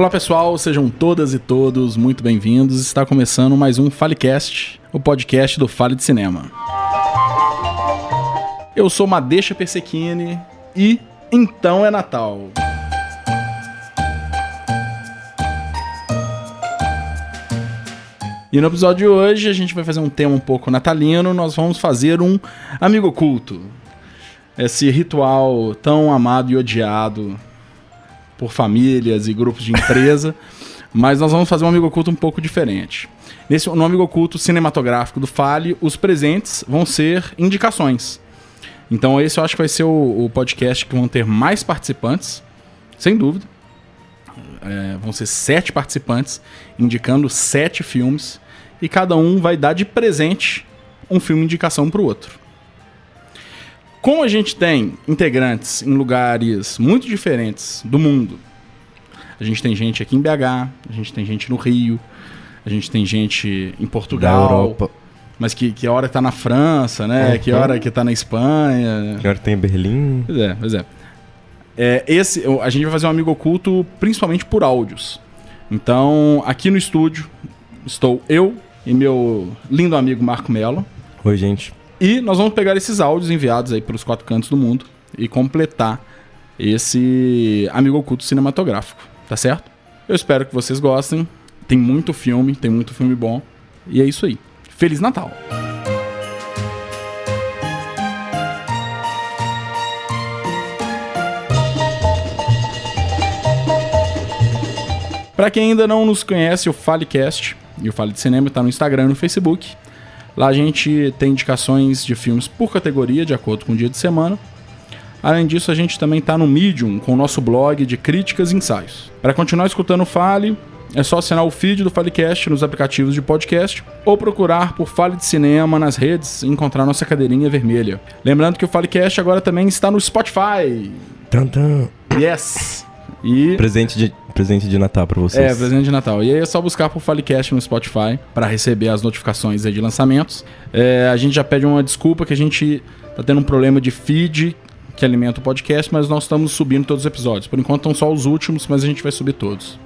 Olá pessoal, sejam todas e todos muito bem-vindos. Está começando mais um Falecast, o podcast do Fale de Cinema. Eu sou Madeixa Persequini e então é Natal. E no episódio de hoje a gente vai fazer um tema um pouco natalino, nós vamos fazer um amigo oculto. Esse ritual tão amado e odiado por famílias e grupos de empresa, mas nós vamos fazer um amigo oculto um pouco diferente. Nesse no amigo oculto cinematográfico do Fale, os presentes vão ser indicações. Então esse eu acho que vai ser o, o podcast que vão ter mais participantes, sem dúvida. É, vão ser sete participantes indicando sete filmes e cada um vai dar de presente um filme indicação para o outro. Como a gente tem integrantes em lugares muito diferentes do mundo, a gente tem gente aqui em BH, a gente tem gente no Rio, a gente tem gente em Portugal, Da Europa. mas que, que hora tá na França, né? Uhum. Que hora que tá na Espanha. Agora tem Berlim. Pois é, pois é. É, esse, a gente vai fazer um amigo oculto principalmente por áudios. Então, aqui no estúdio estou eu e meu lindo amigo Marco Mello. Oi, gente. E nós vamos pegar esses áudios enviados aí pelos quatro cantos do mundo e completar esse amigo oculto cinematográfico, tá certo? Eu espero que vocês gostem. Tem muito filme, tem muito filme bom. E é isso aí. Feliz Natal! Para quem ainda não nos conhece, o Falecast e o Fale de Cinema está no Instagram e no Facebook. Lá a gente tem indicações de filmes por categoria, de acordo com o dia de semana. Além disso, a gente também está no Medium, com o nosso blog de críticas e ensaios. Para continuar escutando o Fale, é só assinar o feed do Falecast nos aplicativos de podcast ou procurar por Fale de Cinema nas redes e encontrar nossa cadeirinha vermelha. Lembrando que o Falecast agora também está no Spotify. Tantan. Yes! E Presente de, presente de Natal pra vocês. é, presente de Natal. E aí é só buscar por Falecast no Spotify para receber as notificações aí de lançamentos. É, a gente já pede uma desculpa que a gente tá tendo um problema de feed que alimenta o podcast, mas nós estamos subindo todos os episódios. Por enquanto estão só os últimos, mas a gente vai subir todos.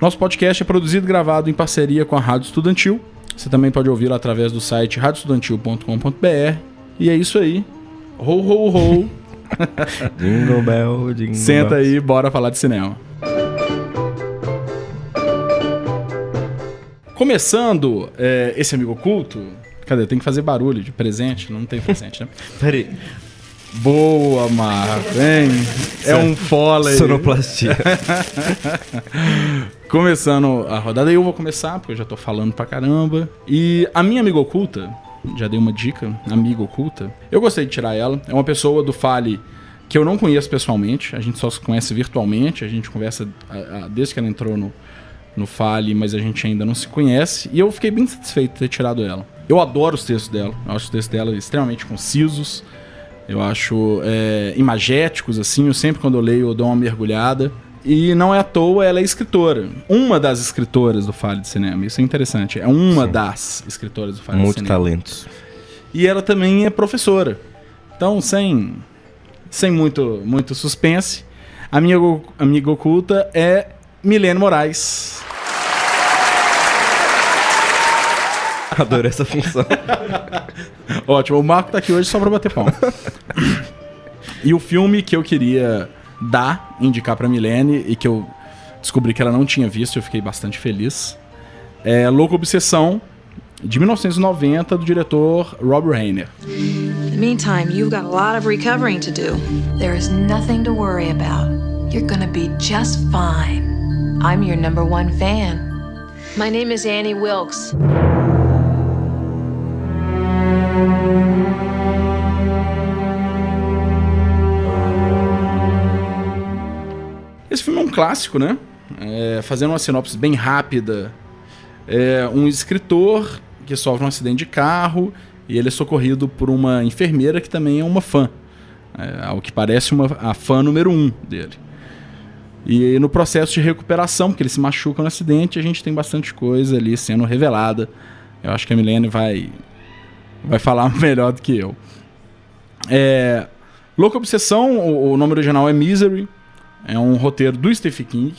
Nosso podcast é produzido e gravado em parceria com a Rádio Estudantil. Você também pode ouvi-lo através do site radioestudantil.com.br. E é isso aí. Ho, ho, ho. Jingle bell, jingle Senta bell. aí, bora falar de cinema. Começando é, esse amigo oculto. Cadê? Tem que fazer barulho de presente. Não tem presente, né? Peraí. Boa, Marco, hein? É um fola aí. Sonoplastia. Começando a rodada, eu vou começar, porque eu já tô falando pra caramba. E a minha amiga oculta, já dei uma dica, amiga oculta, eu gostei de tirar ela. É uma pessoa do Fale que eu não conheço pessoalmente, a gente só se conhece virtualmente, a gente conversa ah, ah, desde que ela entrou no, no Fale, mas a gente ainda não se conhece. E eu fiquei bem satisfeito de ter tirado ela. Eu adoro os textos dela, eu acho os textos dela extremamente concisos. Eu acho é, imagéticos, assim. Eu sempre, quando eu leio, eu dou uma mergulhada. E não é à toa, ela é escritora. Uma das escritoras do Fale de Cinema. Isso é interessante. É uma Sim. das escritoras do Fale de Muito Cinema. talentos. E ela também é professora. Então, sem, sem muito, muito suspense, a minha amiga oculta é Milene Moraes. Adoro essa função. Ótimo, o Marco tá aqui hoje só pra bater palma. e o filme que eu queria dar, indicar pra Milene, e que eu descobri que ela não tinha visto, eu fiquei bastante feliz, é Louco Obsessão, de 1990, do diretor Rob Reiner. In the meantime, you've got a lot of recovering to do. There is nothing to worry about. You're gonna be just fine. I'm your number one fan. My name is Annie Wilkes. Esse filme é um clássico, né? É, fazendo uma sinopse bem rápida, é um escritor que sofre um acidente de carro e ele é socorrido por uma enfermeira que também é uma fã. É, ao que parece uma, a fã número um dele. E no processo de recuperação, porque ele se machuca no acidente, a gente tem bastante coisa ali sendo revelada. Eu acho que a Milene vai, vai falar melhor do que eu. É, Louca Obsessão, o, o nome original é Misery. É um roteiro do Stephen King.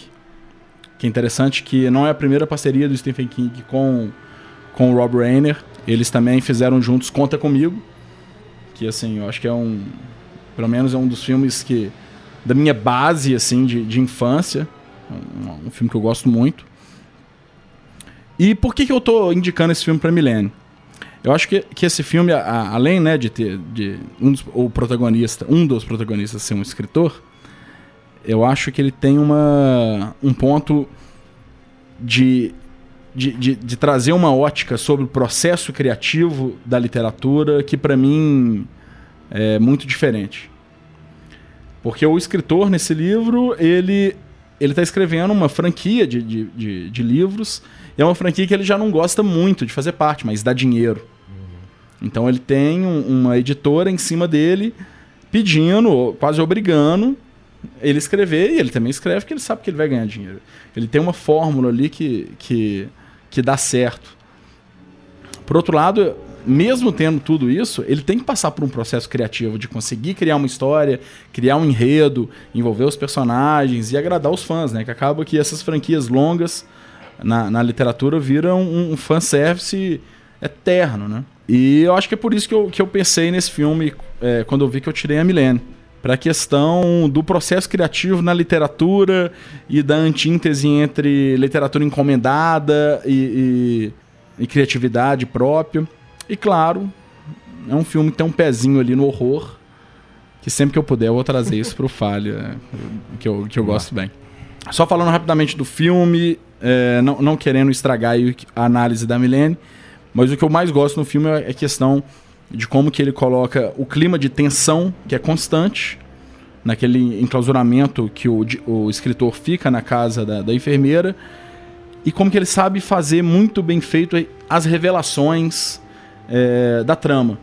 que é interessante que não é a primeira parceria do Stephen King com, com o Rob Reiner. Eles também fizeram juntos Conta Comigo, que assim, eu acho que é um... Pelo menos é um dos filmes que... Da minha base, assim, de, de infância. Um, um filme que eu gosto muito. E por que, que eu tô indicando esse filme pra Milene? Eu acho que, que esse filme, a, além né, de ter de um dos, o protagonista, um dos protagonistas ser um escritor, eu acho que ele tem uma, um ponto de, de, de, de trazer uma ótica sobre o processo criativo da literatura que para mim é muito diferente. Porque o escritor nesse livro, ele ele está escrevendo uma franquia de, de, de, de livros e é uma franquia que ele já não gosta muito de fazer parte, mas dá dinheiro. Então ele tem um, uma editora em cima dele pedindo, quase obrigando ele escrever e ele também escreve porque ele sabe que ele vai ganhar dinheiro. Ele tem uma fórmula ali que, que, que dá certo. Por outro lado, mesmo tendo tudo isso, ele tem que passar por um processo criativo de conseguir criar uma história, criar um enredo, envolver os personagens e agradar os fãs, né? Que acaba que essas franquias longas na, na literatura viram um, um fanservice eterno, né? E eu acho que é por isso que eu, que eu pensei nesse filme é, quando eu vi que eu tirei a Milene. Para a questão do processo criativo na literatura e da antítese entre literatura encomendada e, e, e criatividade própria. E claro, é um filme que tem um pezinho ali no horror. Que sempre que eu puder eu vou trazer isso pro Falha, que eu, que eu gosto bem. Só falando rapidamente do filme, é, não, não querendo estragar a análise da Milene, mas o que eu mais gosto no filme é a questão de como que ele coloca o clima de tensão, que é constante, naquele enclausuramento que o, o escritor fica na casa da, da enfermeira, e como que ele sabe fazer muito bem feito as revelações é, da trama.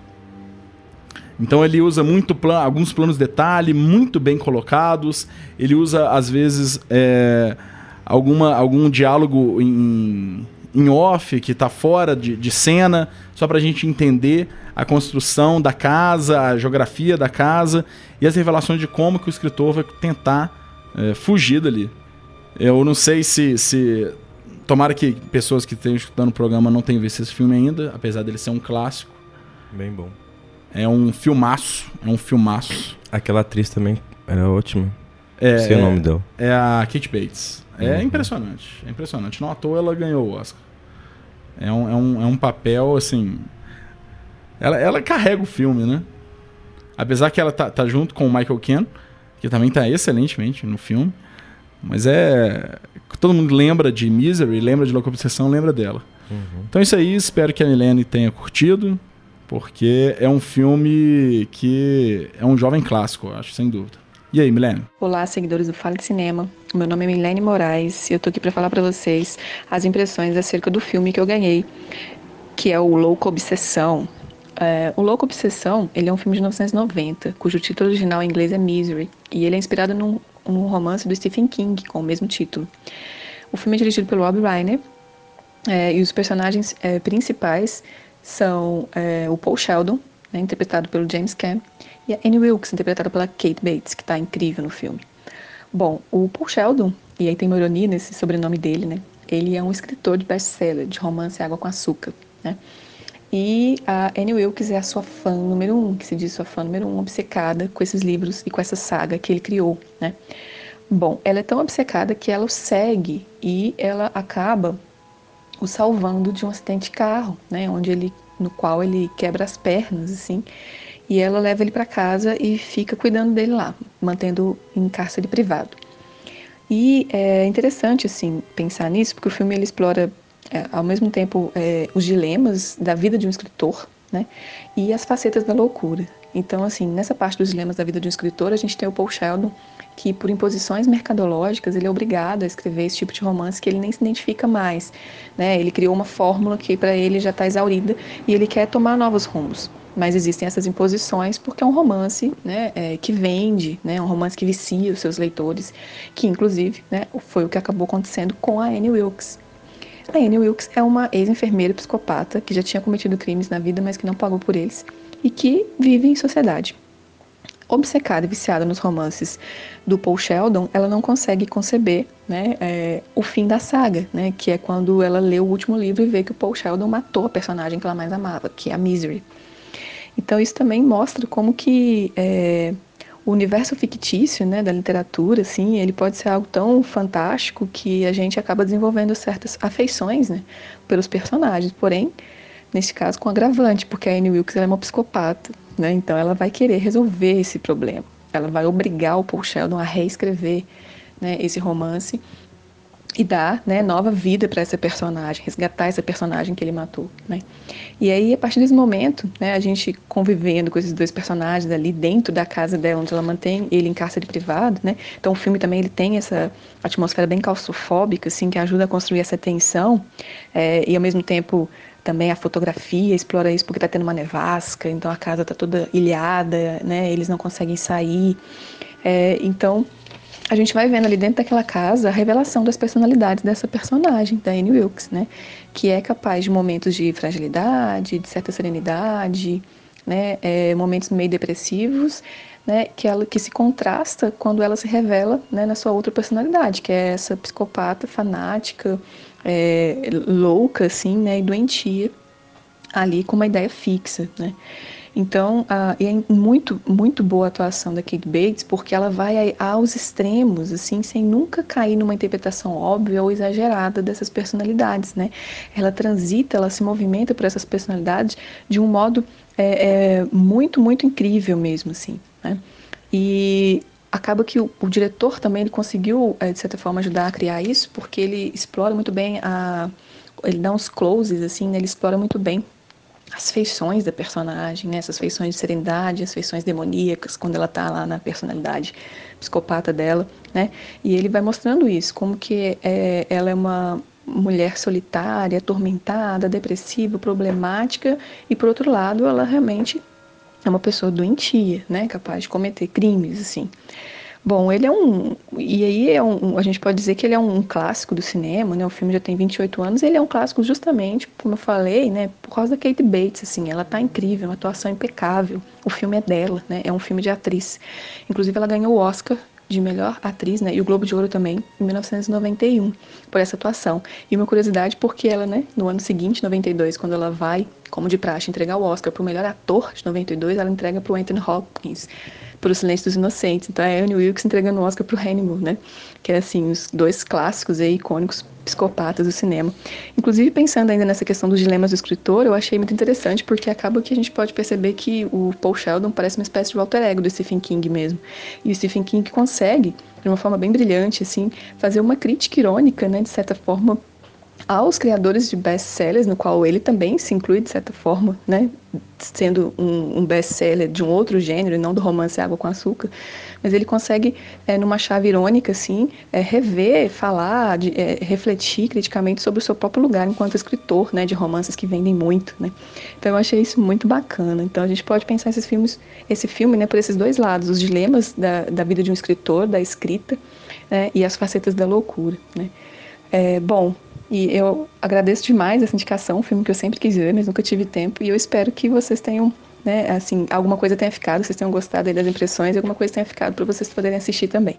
Então ele usa muito plan alguns planos de detalhe muito bem colocados. Ele usa às vezes é, alguma, algum diálogo em, em off que está fora de, de cena, só para a gente entender a construção da casa, a geografia da casa e as revelações de como que o escritor vai tentar é, fugir dali. Eu não sei se, se. Tomara que pessoas que estejam escutando o programa não tenham visto esse filme ainda, apesar dele ser um clássico. Bem bom. É um filmaço. É um filmaço. Aquela atriz também era ótima. É, Sei é, o nome dela. É a Kate Bates. É Uhum. impressionante. É impressionante. Não à toa ela ganhou o Oscar. É um, é um, é um papel, assim. Ela, ela carrega o filme, né? Apesar que ela tá, tá junto com o Michael Ken, que também tá excelentemente no filme. Mas é. Todo mundo lembra de Misery, lembra de Louca Obsessão, lembra dela. Então é isso aí, espero que a Milene tenha curtido, porque é um filme que é um jovem clássico, eu acho, sem dúvida. E aí, Milene? Olá, seguidores do Fala de Cinema. Meu nome é Milene Moraes e eu tô aqui para falar para vocês as impressões acerca do filme que eu ganhei, que é o Louco Obsessão. É, o Louco Obsessão, ele é um filme de 1990, cujo título original em inglês é Misery, e ele é inspirado num, num romance do Stephen King com o mesmo título. O filme é dirigido pelo Rob Reiner é, e os personagens é, principais são é, o Paul Sheldon, né, interpretado pelo James Caan, e a Annie Wilkes, interpretada pela Kate Bates, que está incrível no filme. Bom, o Paul Sheldon, e aí tem uma ironia nesse sobrenome dele, né? Ele é um escritor de best-seller, de romance Água com Açúcar, né? E a Annie Wilkes é a sua fã número um, que se diz sua fã número um, obcecada com esses livros e com essa saga que ele criou, né? Bom, ela é tão obcecada que ela o segue e ela acaba o salvando de um acidente de carro, né? Onde ele, no qual ele quebra as pernas, assim, e ela leva ele para casa e fica cuidando dele lá, mantendo em cárcere privado. E é interessante assim pensar nisso, porque o filme ele explora é, ao mesmo tempo é, os dilemas da vida de um escritor, né, e as facetas da loucura. Então, assim, nessa parte dos dilemas da vida de um escritor, a gente tem o Paul Sheldon, que por imposições mercadológicas ele é obrigado a escrever esse tipo de romance que ele nem se identifica mais, né? Ele criou uma fórmula que para ele já está exaurida e ele quer tomar novos rumos. Mas existem essas imposições porque é um romance né, é, que vende, né, um romance que vicia os seus leitores, que inclusive né, foi o que acabou acontecendo com a Annie Wilkes. A Annie Wilkes é uma ex-enfermeira psicopata que já tinha cometido crimes na vida, mas que não pagou por eles e que vive em sociedade. obcecada e viciada nos romances do Paul Sheldon, ela não consegue conceber né, é, o fim da saga, né, que é quando ela lê o último livro e vê que o Paul Sheldon matou a personagem que ela mais amava, que é a Misery. Então isso também mostra como que é, o universo fictício né, da literatura, assim, ele pode ser algo tão fantástico que a gente acaba desenvolvendo certas afeições né, pelos personagens. Porém, nesse caso, com agravante, porque a Anne Wilkes é uma psicopata, né, então ela vai querer resolver esse problema. Ela vai obrigar o Paul Sheldon a reescrever né, esse romance e dar né, nova vida para essa personagem, resgatar essa personagem que ele matou. Né? E aí, a partir desse momento, né, a gente convivendo com esses dois personagens ali dentro da casa dela, onde ela mantém ele em cárcere privado, né? então o filme também ele tem essa atmosfera bem claustrofóbica, assim, que ajuda a construir essa tensão, é, e ao mesmo tempo também a fotografia explora isso porque está tendo uma nevasca, então a casa está toda ilhada, né? eles não conseguem sair. É, então a gente vai vendo ali dentro daquela casa a revelação das personalidades dessa personagem, da Anne Wilkes, né? Que é capaz de momentos de fragilidade, de certa serenidade, né? É, momentos meio depressivos, né? Que ela que se contrasta quando ela se revela, né? Na sua outra personalidade, que é essa psicopata fanática, é, louca, assim, né? E doentia ali com uma ideia fixa, né? Então, uh, é muito, muito boa a atuação da Kate Bates, porque ela vai aos extremos, assim, sem nunca cair numa interpretação óbvia ou exagerada dessas personalidades, né? Ela transita, ela se movimenta por essas personalidades de um modo é, é, muito, muito incrível mesmo, assim, né? E acaba que o, o, diretor também ele conseguiu, é, de certa forma, ajudar a criar isso, porque ele explora muito bem a... Ele dá uns closes, assim, né? ele explora muito bem as feições da personagem, né? essas feições de serenidade, as feições demoníacas, quando ela está lá na personalidade psicopata dela, né? E ele vai mostrando isso, como que é, ela é uma mulher solitária, atormentada, depressiva, problemática, e por outro lado, ela realmente é uma pessoa doentia, né? Capaz de cometer crimes, assim. Bom, ele é um. E aí é um, a gente pode dizer que ele é um clássico do cinema, né? O filme já tem 28 anos, ele é um clássico justamente, como eu falei, né? Por causa da Kate Bates, assim, ela tá incrível, uma atuação impecável. O filme é dela, né? É um filme de atriz. Inclusive, ela ganhou o Oscar de melhor atriz, né? E o Globo de Ouro também, em 1991, por essa atuação. E uma curiosidade, porque ela, né, no ano seguinte, 92, quando ela vai, como de praxe, entregar o Oscar para o melhor ator de 92, ela entrega para o Anthony Hopkins por O Silêncio dos Inocentes. Então é a Anne Wilkes entregando o Oscar pro Hannibal, né? Que é assim, os dois clássicos aí, icônicos psicopatas do cinema. Inclusive, pensando ainda nessa questão dos dilemas do escritor, eu achei muito interessante, porque acaba que a gente pode perceber que o Paul Sheldon parece uma espécie de alter ego do Stephen King mesmo. E o Stephen King consegue, de uma forma bem brilhante, assim, fazer uma crítica irônica, né, de certa forma, aos criadores de best-sellers, no qual ele também se inclui de certa forma, né, sendo um, um best-seller de um outro gênero, não do romance Água com Açúcar, mas ele consegue, é, numa chave irônica, assim, é, rever, falar, de, é, refletir criticamente sobre o seu próprio lugar enquanto escritor, né, de romances que vendem muito, né. Então eu achei isso muito bacana. Então a gente pode pensar esses filmes, esse filme, né, por esses dois lados, os dilemas da, da vida de um escritor, da escrita, né, e as facetas da loucura, né. É, bom, e eu agradeço demais essa indicação, um filme que eu sempre quis ver, mas nunca tive tempo. E eu espero que vocês tenham, né, assim, alguma coisa tenha ficado, vocês tenham gostado das impressões alguma coisa tenha ficado para vocês poderem assistir também.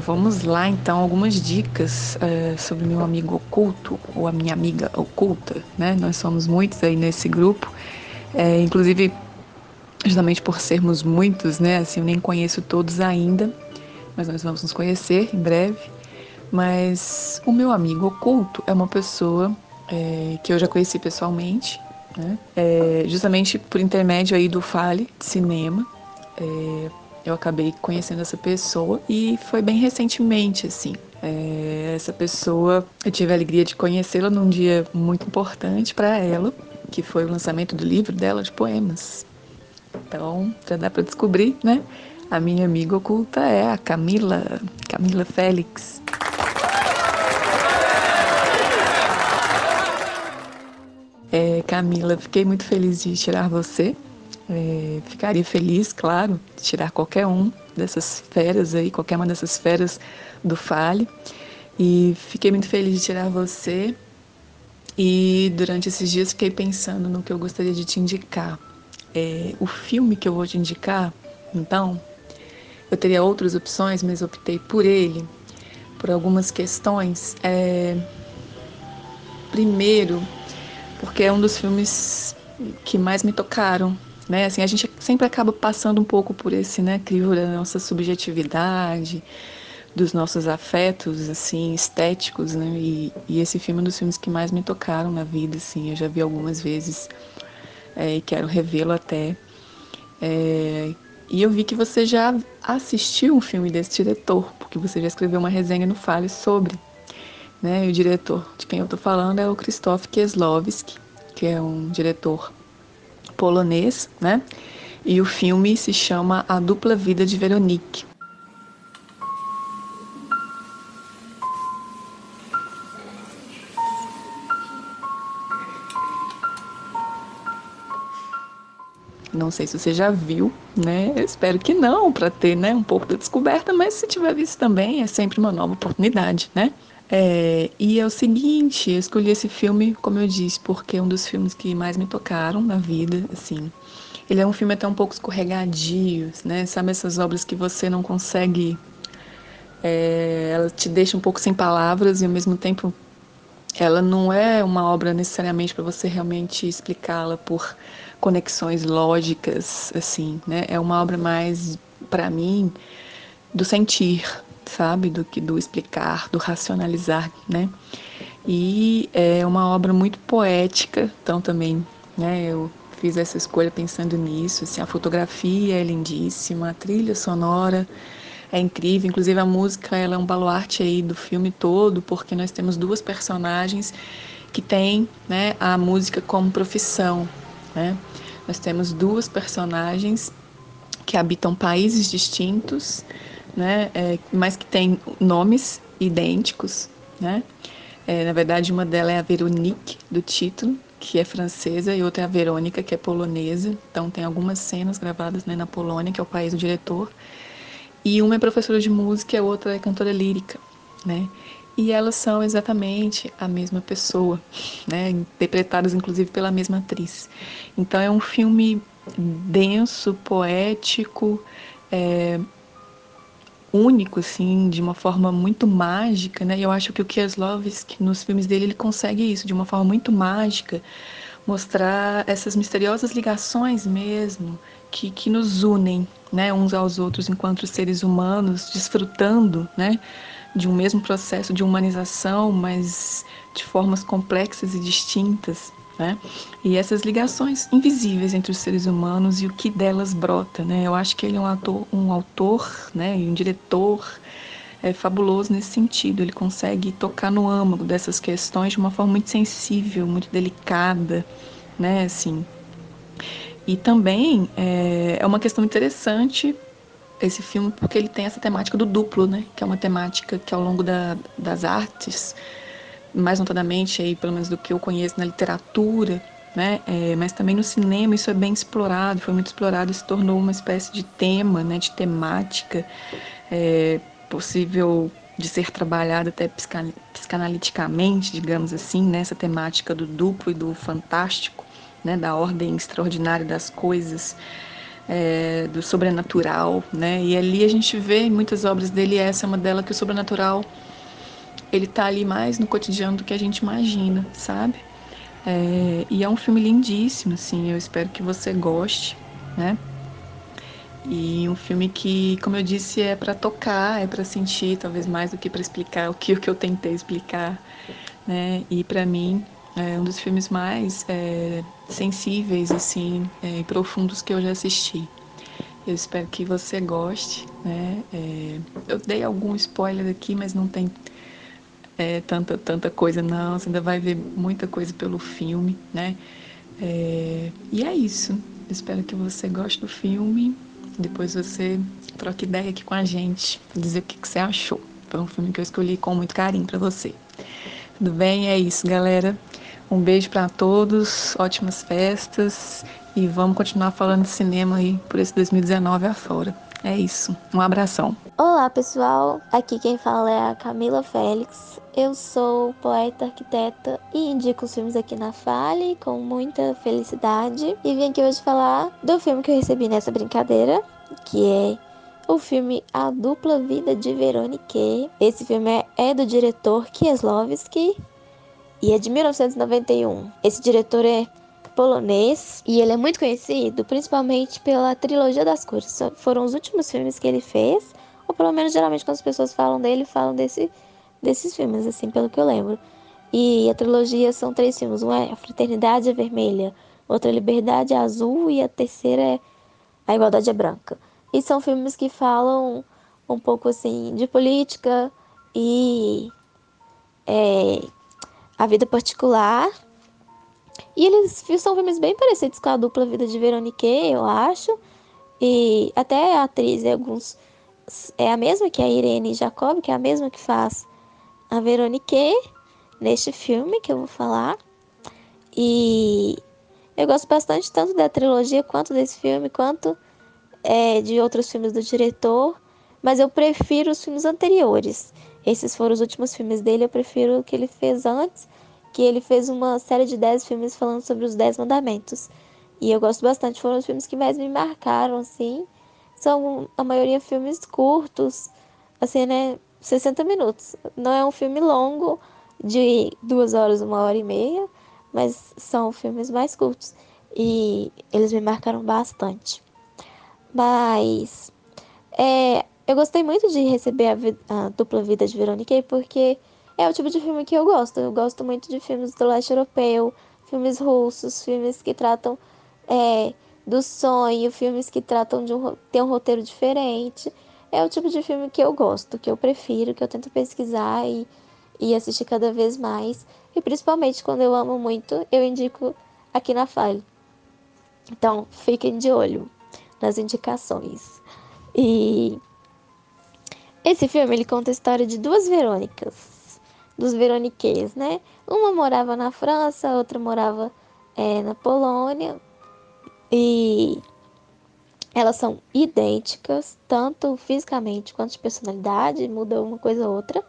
Vamos lá então, algumas dicas uh, sobre meu amigo oculto, ou a minha amiga oculta, né? Nós somos muitos aí nesse grupo, é, inclusive justamente por sermos muitos, né? Assim, eu nem conheço todos ainda, mas nós vamos nos conhecer em breve. Mas o meu amigo oculto é uma pessoa é, que eu já conheci pessoalmente, né? É, justamente por intermédio aí do Fale de Cinema. Eu acabei conhecendo essa pessoa e foi bem recentemente, assim. É, essa pessoa, eu tive a alegria de conhecê-la num dia muito importante para ela, que foi o lançamento do livro dela de poemas. Então, já dá para descobrir, né? A minha amiga oculta é a Camila, Camila Félix. É, Camila, fiquei muito feliz de tirar você É, ficaria feliz, claro, de tirar qualquer um dessas feras aí, qualquer uma dessas feras do Fale. E fiquei muito feliz de tirar você. E durante esses dias fiquei pensando no que eu gostaria de te indicar. É, o filme que eu vou te indicar, então, eu teria outras opções, mas optei por ele por algumas questões. É, primeiro, porque é um dos filmes que mais me tocaram, né? Assim, a gente sempre acaba passando um pouco por esse, né, crivo da nossa subjetividade, dos nossos afetos, assim, estéticos, né? E, e, esse filme é um dos filmes que mais me tocaram na vida, assim. Eu já vi algumas vezes é, e quero revê-lo até. É, e eu vi que você já assistiu um filme desse diretor, porque você já escreveu uma resenha no Fale sobre. Né? E o diretor de quem eu estou falando é o Krzysztof Kieslowski, que é um diretor polonês, né? E o filme se chama A Dupla Vida de Veronique. Não sei se você já viu, né? Eu espero que não, para ter né, um pouco da descoberta, mas se tiver visto também, é sempre uma nova oportunidade, né? É, e é o seguinte, eu escolhi esse filme, como eu disse, porque é um dos filmes que mais me tocaram na vida, assim. Ele é um filme até um pouco escorregadio, né? Sabe essas obras que você não consegue... É, ela te deixa um pouco sem palavras e ao mesmo tempo ela não é uma obra necessariamente para você realmente explicá-la por conexões lógicas, assim, né? É uma obra mais, para mim, do sentir, sabe? Do que do explicar, do racionalizar, né? E é uma obra muito poética, então também, né? Eu fiz essa escolha pensando nisso, assim, a fotografia é lindíssima, a trilha sonora é incrível, inclusive a música ela é um baluarte aí do filme todo, porque nós temos duas personagens que têm, né, a música como profissão, né? Nós temos duas personagens que habitam países distintos, né, é, mas que têm nomes idênticos. Né? É, na verdade, uma delas é a Veronique, do título, que é francesa, e outra é a Verônica, que é polonesa. Então, tem algumas cenas gravadas né, na Polônia, que é o país do diretor. E uma é professora de música e a outra é cantora lírica. Né? e elas são exatamente a mesma pessoa, né? interpretadas inclusive pela mesma atriz. Então é um filme denso, poético, é, único, assim, de uma forma muito mágica, né? E eu acho que o Kieslowski, nos filmes dele, ele consegue isso, de uma forma muito mágica, mostrar essas misteriosas ligações mesmo que, que nos unem, né, uns aos outros enquanto seres humanos, desfrutando, né, de um mesmo processo de humanização, mas de formas complexas e distintas. Né? E essas ligações invisíveis entre os seres humanos e o que delas brota. Né? Eu acho que ele é um, ator, um autor né, e um diretor é, fabuloso nesse sentido. Ele consegue tocar no âmago dessas questões de uma forma muito sensível, muito delicada. Né? Assim. E também é, é uma questão interessante esse filme porque ele tem essa temática do duplo, né? Que é uma temática que ao longo da, das artes, mais notadamente aí, pelo menos do que eu conheço na literatura, né? É, mas também no cinema isso é bem explorado, foi muito explorado e se tornou uma espécie de tema, né? De temática é, possível de ser trabalhada até psicanaliticamente, digamos assim, nessa né? temática do duplo e do fantástico, né? Da ordem extraordinária das coisas é, do sobrenatural, né? E ali a gente vê em muitas obras dele, essa é uma delas, que o sobrenatural ele tá ali mais no cotidiano do que a gente imagina, sabe? É, e é um filme lindíssimo, assim, eu espero que você goste, né? E um filme que, como eu disse, é para tocar, é para sentir, talvez mais do que para explicar o que, o que eu tentei explicar, né? E para mim é um dos filmes mais é, sensíveis assim é, e profundos que eu já assisti. Eu espero que você goste, né? É, eu dei algum spoiler aqui, mas não tem é, tanta tanta coisa não. Você ainda vai ver muita coisa pelo filme, né? É, e é isso. Espero que você goste do filme. Depois você troque ideia aqui com a gente, dizer o que, que você achou. Foi um filme que eu escolhi com muito carinho para você. Tudo bem? É isso, galera. Um beijo para todos, ótimas festas e vamos continuar falando de cinema aí por esse 2019 afora. É isso. Um abração. Olá, pessoal. Aqui quem fala é a Camila Félix. Eu sou poeta, arquiteta e indico os filmes aqui na Fale com muita felicidade. E vim aqui hoje falar do filme que eu recebi nessa brincadeira, que é o filme A Dupla Vida de Veronique. Esse filme é, do diretor Kieslowski e é de 1991. Esse diretor é polonês e ele é muito conhecido principalmente pela trilogia das cores. Foram os últimos filmes que ele fez, ou pelo menos geralmente quando as pessoas falam dele, falam desse, desses filmes, assim, pelo que eu lembro. E a trilogia são três filmes: um é A Fraternidade é Vermelha, outra é Liberdade é Azul e a terceira é A Igualdade é Branca. E são filmes que falam um pouco assim de política e é, a vida particular. E eles são filmes bem parecidos com a dupla Vida de Veronique, eu acho. E até a atriz é alguns é a mesma que a Irene Jacob, que é a mesma que faz a Veronique neste filme que eu vou falar. E eu gosto bastante tanto da trilogia quanto desse filme, quanto é, de outros filmes do diretor, mas eu prefiro os filmes anteriores. Esses foram os últimos filmes dele, eu prefiro o que ele fez antes, que ele fez uma série de 10 filmes falando sobre os 10 mandamentos. E eu gosto bastante, foram os filmes que mais me marcaram, assim. São a maioria filmes curtos, assim, né? 60 minutos. Não é um filme longo, de duas horas, uma hora e meia, mas são filmes mais curtos. E eles me marcaram bastante. Mas é, eu gostei muito de receber a, a, dupla vida de Veronique porque é o tipo de filme que eu gosto. Eu gosto muito de filmes do leste europeu, filmes russos, filmes que tratam é, do sonho, filmes que tratam de um, ter um roteiro diferente. É o tipo de filme que eu gosto, que eu prefiro, que eu tento pesquisar e, e assistir cada vez mais. E principalmente quando eu amo muito, eu indico aqui na File. Então, fiquem de olho nas indicações. E esse filme ele conta a história de duas Verônicas, dos Veroniquês, né? Uma morava na França, outra morava é, na Polônia. E elas são idênticas, tanto fisicamente quanto de personalidade, muda uma coisa ou outra.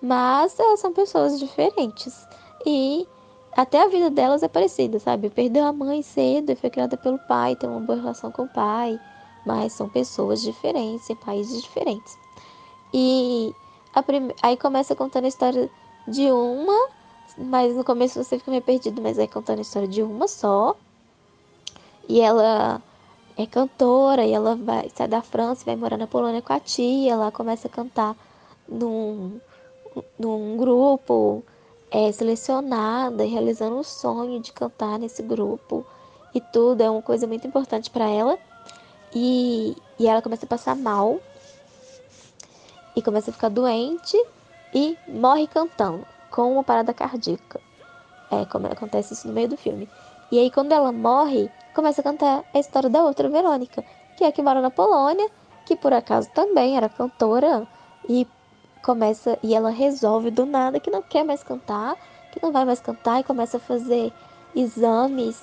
Mas elas são pessoas diferentes. E até a vida delas é parecida, sabe? Perdeu a mãe cedo e foi criada pelo pai, tem uma boa relação com o pai, mas são pessoas diferentes, em países diferentes. E aí começa contando a história de uma, mas no começo você fica meio perdido, mas aí contando a história de uma só. E ela é cantora e ela vai sai da França, vai morar na Polônia com a tia, ela começa a cantar num, num grupo é, selecionada e realizando o sonho de cantar nesse grupo e tudo é uma coisa muito importante para ela. E, e ela começa a passar mal e começa a ficar doente e morre cantando com uma parada cardíaca. É como acontece isso no meio do filme. E aí quando ela morre, começa a cantar a história da outra Verônica, que é a que mora na Polônia, que por acaso também era cantora e começa e ela resolve do nada que não quer mais cantar, que não vai mais cantar e começa a fazer exames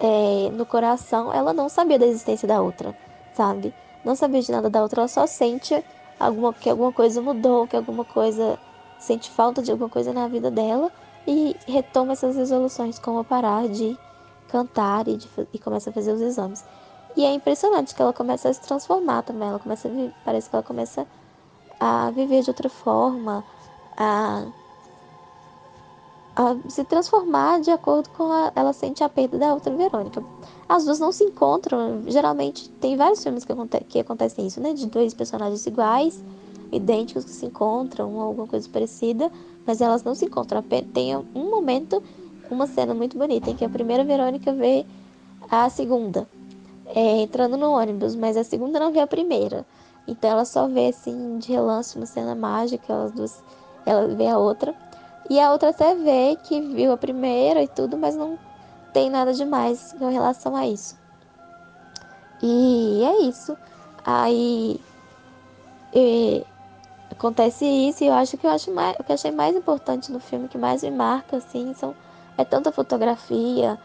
é, no coração. Ela não sabia da existência da outra, sabe? Não sabia de nada da outra, ela só sente alguma, que alguma coisa mudou, que alguma coisa sente falta de alguma coisa na vida dela e retoma essas resoluções, como parar de cantar e, de, e começa a fazer os exames. E é impressionante que ela começa a se transformar também. Ela começa a, parece que ela começa a viver de outra forma, a, se transformar de acordo com a, ela sente a perda da outra Verônica. As duas não se encontram, geralmente tem vários filmes que, aconte, que acontecem isso, né? De dois personagens iguais, idênticos que se encontram, ou alguma coisa parecida, mas elas não se encontram. Tem um momento, uma cena muito bonita, em que a primeira Verônica vê a segunda. É, entrando no ônibus, mas a segunda não vê a primeira. Então ela só vê assim de relance uma cena mágica, elas duas, ela vê a outra. E a outra até vê que viu a primeira e tudo, mas não tem nada demais com relação a isso. E é isso. Aí e, acontece isso e eu acho que eu acho mais, o que achei mais importante no filme, que mais me marca assim, são é tanta fotografia,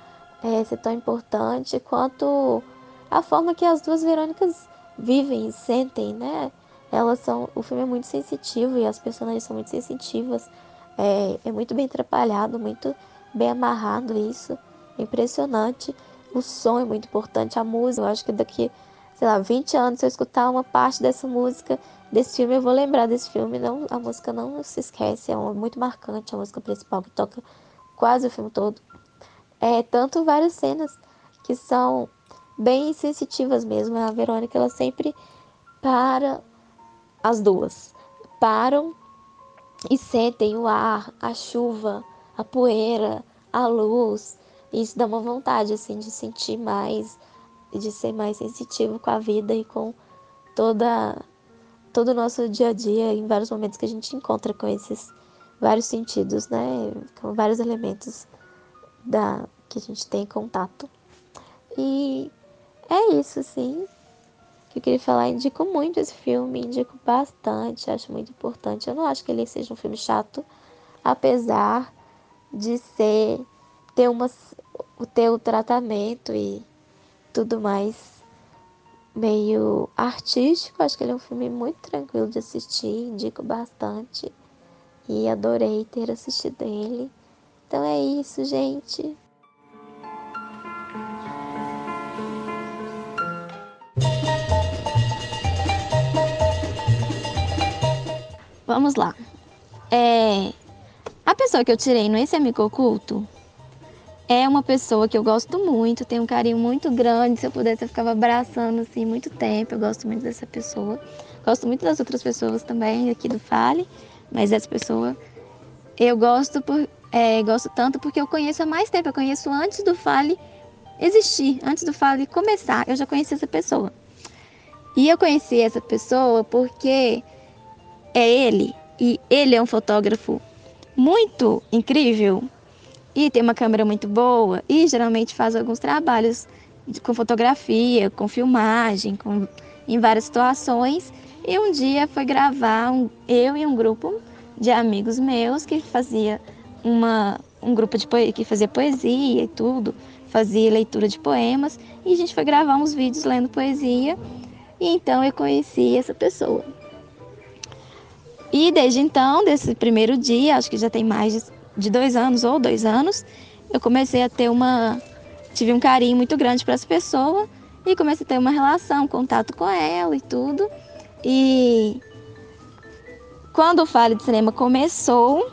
é, ser tão importante quanto a forma que as duas Verônicas vivem e sentem, né? Elas são. O filme é muito sensitivo e as personagens são muito sensitivas. É, é muito bem trabalhado, muito bem amarrado isso. É impressionante. O som é muito importante, a música. Eu acho que daqui, sei lá, 20 anos, se eu escutar uma parte dessa música, desse filme, eu vou lembrar desse filme. Não, a música não se esquece, é muito marcante a música principal que toca quase o filme todo. É tanto várias cenas que são bem sensitivas mesmo. A Verônica, ela sempre para as duas. Param e sentem o ar, a chuva, a poeira, a luz. Isso dá uma vontade assim de sentir mais, de ser mais sensitivo com a vida e com toda todo o nosso dia a dia, em vários momentos que a gente encontra com esses vários sentidos, né? Com vários elementos da que a gente tem contato. E é isso, sim. Que eu queria falar, indico muito esse filme, indico bastante, acho muito importante. Eu não acho que ele seja um filme chato, apesar de ser ter uma ter o tratamento e tudo mais meio artístico. Acho que ele é um filme muito tranquilo de assistir, indico bastante. E adorei ter assistido ele. Então é isso, gente. Vamos lá. É, a pessoa que eu tirei no Esse Amigo Oculto é uma pessoa que eu gosto muito, tenho um carinho muito grande. Se eu pudesse, eu ficava abraçando assim muito tempo. Eu gosto muito dessa pessoa. Gosto muito das outras pessoas também aqui do Fale, mas essa pessoa eu gosto por, é, gosto tanto porque eu conheço há mais tempo. Eu conheço antes do Fale existir, antes do Fale começar. Eu já conheci essa pessoa. E eu conheci essa pessoa porque é ele. E ele é um fotógrafo muito incrível. E tem uma câmera muito boa. E geralmente faz alguns trabalhos com fotografia, com filmagem, com, em várias situações. E um dia foi gravar um, eu e um grupo de amigos meus que fazia uma, um grupo de que fazia poesia e tudo, fazia leitura de poemas. E a gente foi gravar uns vídeos lendo poesia. E então eu conheci essa pessoa. E desde então, desse primeiro dia, acho que já tem mais de dois anos ou dois anos, eu comecei a ter uma. tive um carinho muito grande para essa pessoa e comecei a ter uma relação, contato com ela e tudo. E quando o Fale de Cinema começou,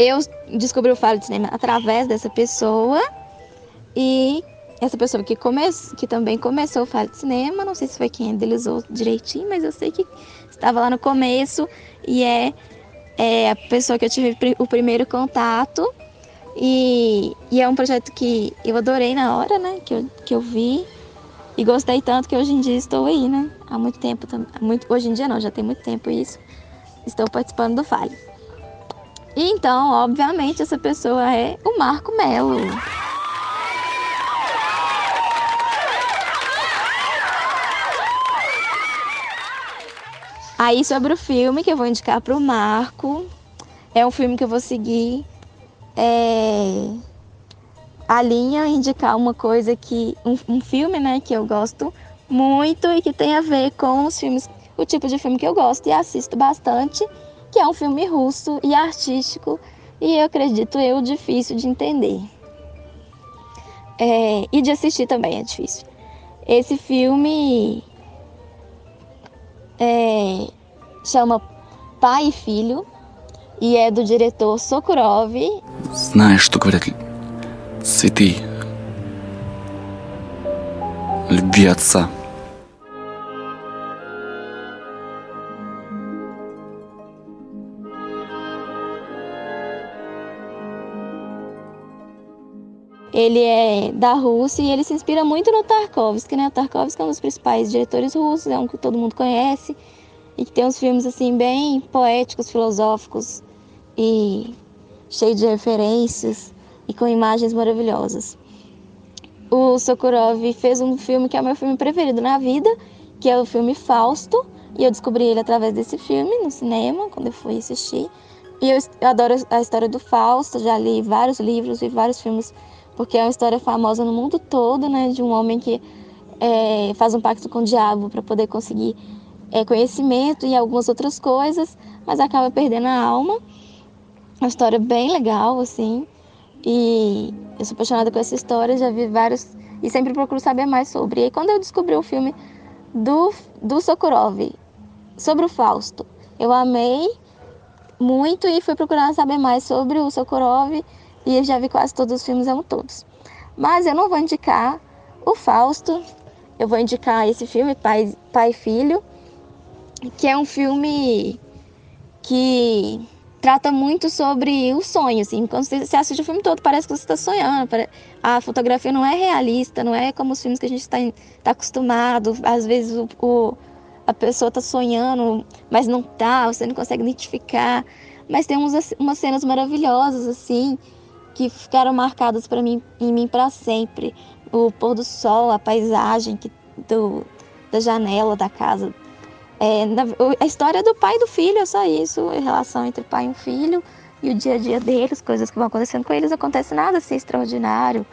eu descobri o Fale de Cinema através dessa pessoa e essa pessoa que, come... que também começou o Fale de Cinema, não sei se foi quem idealizou direitinho, mas eu sei que estava lá no começo e é, é a pessoa que eu tive o primeiro contato. E, e é um projeto que eu adorei na hora, né? Que eu, que eu vi. E gostei tanto que hoje em dia estou aí, né? Há muito tempo, muito, hoje em dia não, já tem muito tempo isso. Estou participando do Fale. E então, obviamente, essa pessoa é o Marco Melo. Aí sobre o filme que eu vou indicar para o Marco, é um filme que eu vou seguir é, a linha, indicar uma coisa que um, um, filme, né, que eu gosto muito e que tem a ver com os filmes, o tipo de filme que eu gosto e assisto bastante, que é um filme russo e artístico e eu acredito eu difícil de entender é, e de assistir também é difícil. Esse filme é, chama Pai e Filho e é do diretor Sokurov. Знаешь, что говорят цветы любви отца? Ele é da Rússia e ele se inspira muito no Tarkovsky, né? O Tarkovsky é um dos principais diretores russos, é um que todo mundo conhece e que tem uns filmes assim bem poéticos, filosóficos e cheio de referências e com imagens maravilhosas. O Sokurov fez um filme que é o meu filme preferido na vida, que é o filme Fausto, e eu descobri ele através desse filme no cinema, quando eu fui assistir. E eu, eu adoro a história do Fausto, já li vários livros e vários filmes porque é uma história famosa no mundo todo, né? De um homem que é, faz um pacto com o diabo para poder conseguir é, conhecimento e algumas outras coisas, mas acaba perdendo a alma. Uma história bem legal, assim. E eu sou apaixonada por essa história, já vi vários. E sempre procuro saber mais sobre. E aí, quando eu descobri o filme do, do Sokurov, sobre o Fausto, eu amei muito e fui procurar saber mais sobre o Sokurov. E eu já vi quase todos os filmes, amo todos. Mas eu não vou indicar o Fausto, eu vou indicar esse filme, Pai, Pai e Filho, que é um filme que trata muito sobre o sonho, assim. Quando você assiste o filme todo, parece que você está sonhando. A fotografia não é realista, não é como os filmes que a gente está tá acostumado. Às vezes o, o a pessoa está sonhando, mas não tá, você não consegue identificar. Mas tem uns, umas cenas maravilhosas, assim, que ficaram marcadas para mim, em mim para sempre. O pôr do sol, a paisagem que, do, da janela da casa é, na, a história do pai e do filho é só isso, a relação entre pai e um filho e o dia a dia deles, coisas que vão acontecendo com eles, acontece nada assim extraordinário.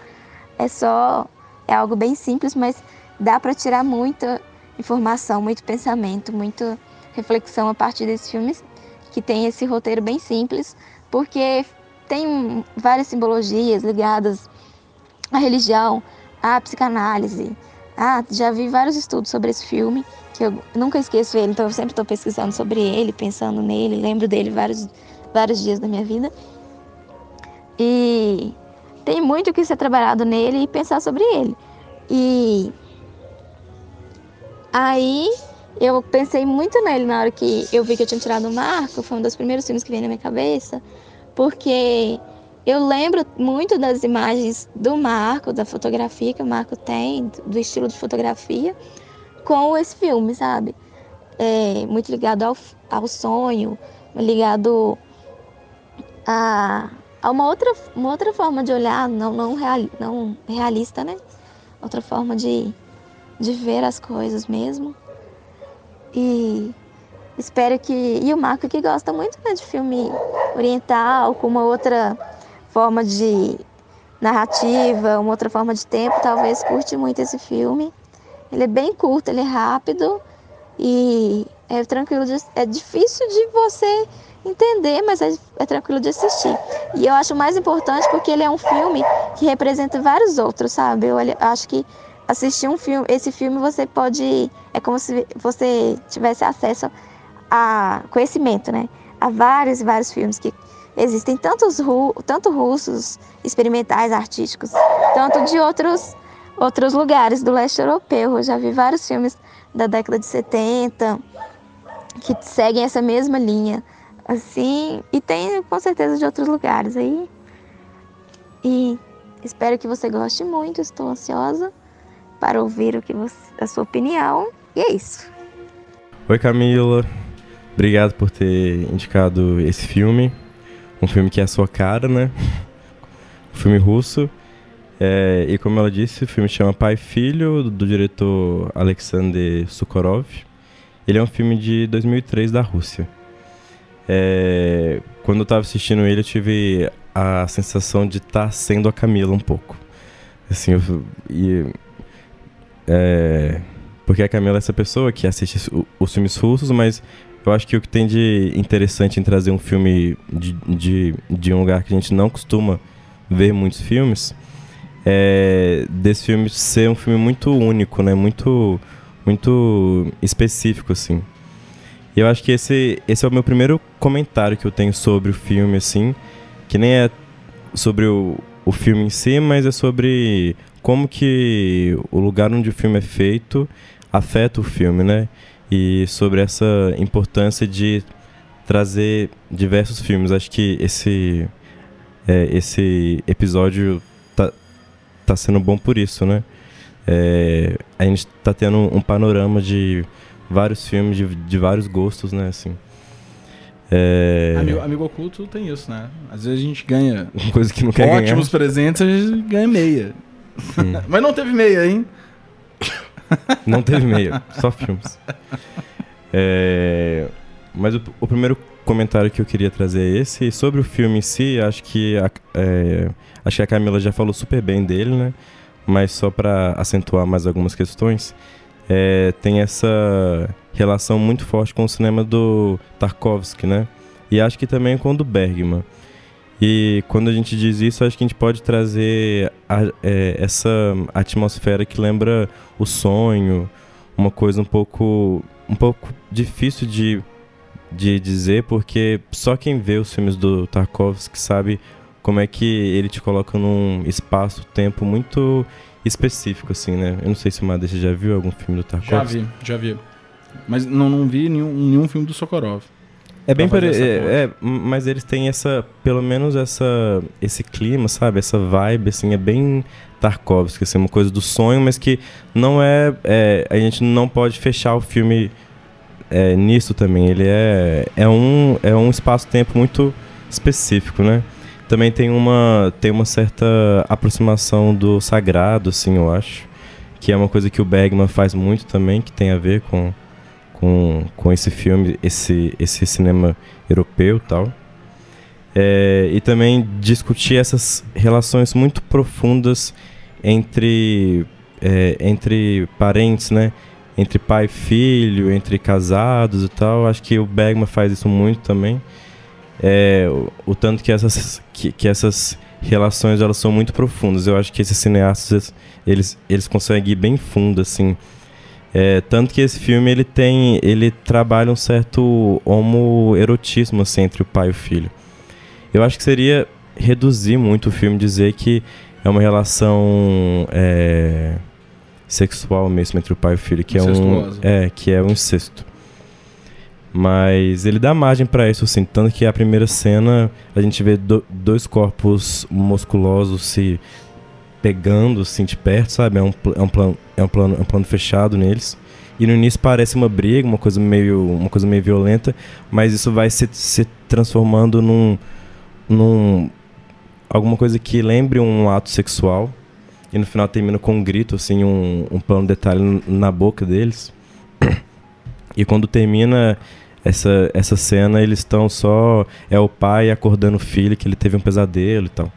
É só é algo bem simples, mas dá para tirar muita informação, muito pensamento, muita reflexão a partir desses filmes que tem esse roteiro bem simples, porque tem várias simbologias ligadas à religião, à psicanálise. Ah, já vi vários estudos sobre esse filme que eu nunca esqueço ele, então eu sempre estou pesquisando sobre ele, pensando nele, lembro dele vários, vários dias da minha vida. E tem muito que ser trabalhado nele e pensar sobre ele. E aí eu pensei muito nele na hora que eu vi que eu tinha tirado o Marco, foi um dos primeiros filmes que veio na minha cabeça, porque eu lembro muito das imagens do Marco, da fotografia que o Marco tem, do estilo de fotografia com esse filme, sabe? É, muito ligado ao, ao sonho, ligado a, a uma, outra, uma outra forma de olhar, não, não, real, não realista, né? Outra forma de, de ver as coisas mesmo. E espero que. E o Marco que gosta muito né, de filme oriental, com uma outra forma de narrativa, uma outra forma de tempo, talvez curte muito esse filme. Ele é bem curto, ele é rápido e é tranquilo, de, é difícil de você entender, mas é, é, tranquilo de assistir. E eu acho mais importante porque ele é um filme que representa vários outros, sabe? Eu acho que assistir um filme, esse filme você pode, é como se você tivesse acesso a conhecimento, né? A vários e vários filmes que existem tantos tanto russos experimentais artísticos, tanto de outros outros lugares do leste europeu. Eu já vi vários filmes da década de 70 que seguem essa mesma linha. Assim, e tem com certeza de outros lugares aí. E espero que você goste muito, estou ansiosa para ouvir o que você, a sua opinião. E é isso. Oi Camila, obrigado por ter indicado esse filme. Um filme que é a sua cara, né? Um filme russo. É, e como ela disse, o filme chama Pai e Filho, do, diretor Alexander Sukhorov. Ele é um filme de 2003 da Rússia. É, quando eu estava assistindo ele, eu tive a sensação de estar tá sendo a Camila um pouco. Assim, eu, e, é, porque a Camila é essa pessoa que assiste os filmes russos, mas eu acho que o que tem de interessante em trazer um filme de, de, de um lugar que a gente não costuma ver muitos filmes é, desse filme ser um filme muito único, né? Muito, muito específico, assim. E eu acho que esse, esse é o meu primeiro comentário que eu tenho sobre o filme, assim, que nem é sobre o, o filme em si, mas é sobre como que o lugar onde o filme é feito afeta o filme, né? E sobre essa importância de trazer diversos filmes. Acho que esse, é, esse episódio tá sendo bom por isso, né? É, a gente tá tendo um panorama de vários filmes, de, de vários gostos, né? Assim. É... Amigo, amigo oculto tem isso, né? Às vezes a gente ganha coisa que não quer ótimos ganhar. presentes, a gente ganha meia. Mas não teve meia, hein? Não teve meia, só filmes. É... Mas o, o, primeiro comentário que eu queria trazer é esse. Sobre o filme em si, acho que a, é, acho que a Camila já falou super bem dele, né? Mas só para acentuar mais algumas questões, é, tem essa relação muito forte com o cinema do Tarkovsky, né? E acho que também com o do Bergman. E quando a gente diz isso, acho que a gente pode trazer a, é, essa atmosfera que lembra o sonho, uma coisa um pouco, um pouco difícil de, de dizer, porque só quem vê os filmes do Tarkovsky sabe como é que ele te coloca num espaço-tempo muito específico, assim, né? Eu não sei se o Madeixa já viu algum filme do Tarkovsky. Já vi, já vi. Mas não, não vi nenhum, nenhum filme do Sokorov. É bem pare... é, é, mas eles têm essa, pelo menos essa, esse clima, sabe? Essa vibe, assim, é bem Tarkovsky, assim, uma coisa do sonho, mas que não é, é a gente não pode fechar o filme é, nisso também. Ele é, é um, é um espaço-tempo muito específico, né? Também tem uma, tem uma certa aproximação do sagrado, assim, eu acho, que é uma coisa que o Bergman faz muito também, que tem a ver com com, com esse filme, esse, esse cinema europeu tal. É, e também discutir essas relações muito profundas entre, é, entre parentes, né? Entre pai e filho, entre casados e tal. Acho que o Bergman faz isso muito também. É, o, o, tanto que essas, que, que, essas relações elas são muito profundas. Eu acho que esses cineastas eles, eles conseguem ir bem fundo, assim, é, tanto que esse filme ele tem, ele trabalha um certo homoerotismo assim, entre o pai e o filho. Eu acho que seria reduzir muito o filme dizer que é uma relação é, sexual mesmo entre o pai e o filho, que é um é que é um incesto. Mas ele dá margem para isso, assim, tanto que a primeira cena a gente vê do, dois corpos musculosos se pegando assim de perto, sabe? É um, é um, plano, é um, plano, é um plano fechado neles. E no início parece uma briga, uma coisa meio, uma coisa meio violenta, mas isso vai se, se transformando num, num. alguma coisa que lembre um ato sexual. E no final termina com um grito, assim, um, um plano detalhe na boca deles. E quando termina essa, essa cena, eles estão só. É o pai acordando o filho, que ele teve um pesadelo e tal.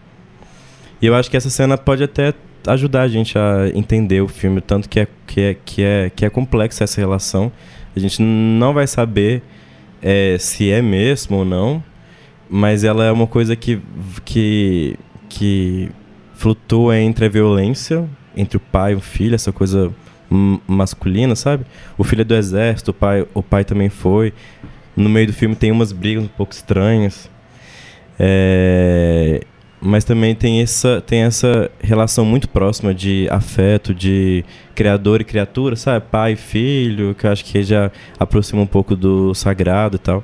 E eu acho que essa cena pode até ajudar a gente a entender o filme, tanto que é, que é, que é, que é complexa essa relação. A gente não vai saber é, se é mesmo ou não, mas ela é uma coisa que, que, que flutua entre a violência, entre o pai e o filho, essa coisa masculina, sabe? O filho é do exército, o pai, o pai também foi. No meio do filme tem umas brigas um pouco estranhas. É, mas também tem essa, tem essa relação muito próxima de afeto, de criador e criatura, sabe? Pai e filho, que eu acho que já aproxima um pouco do sagrado e tal.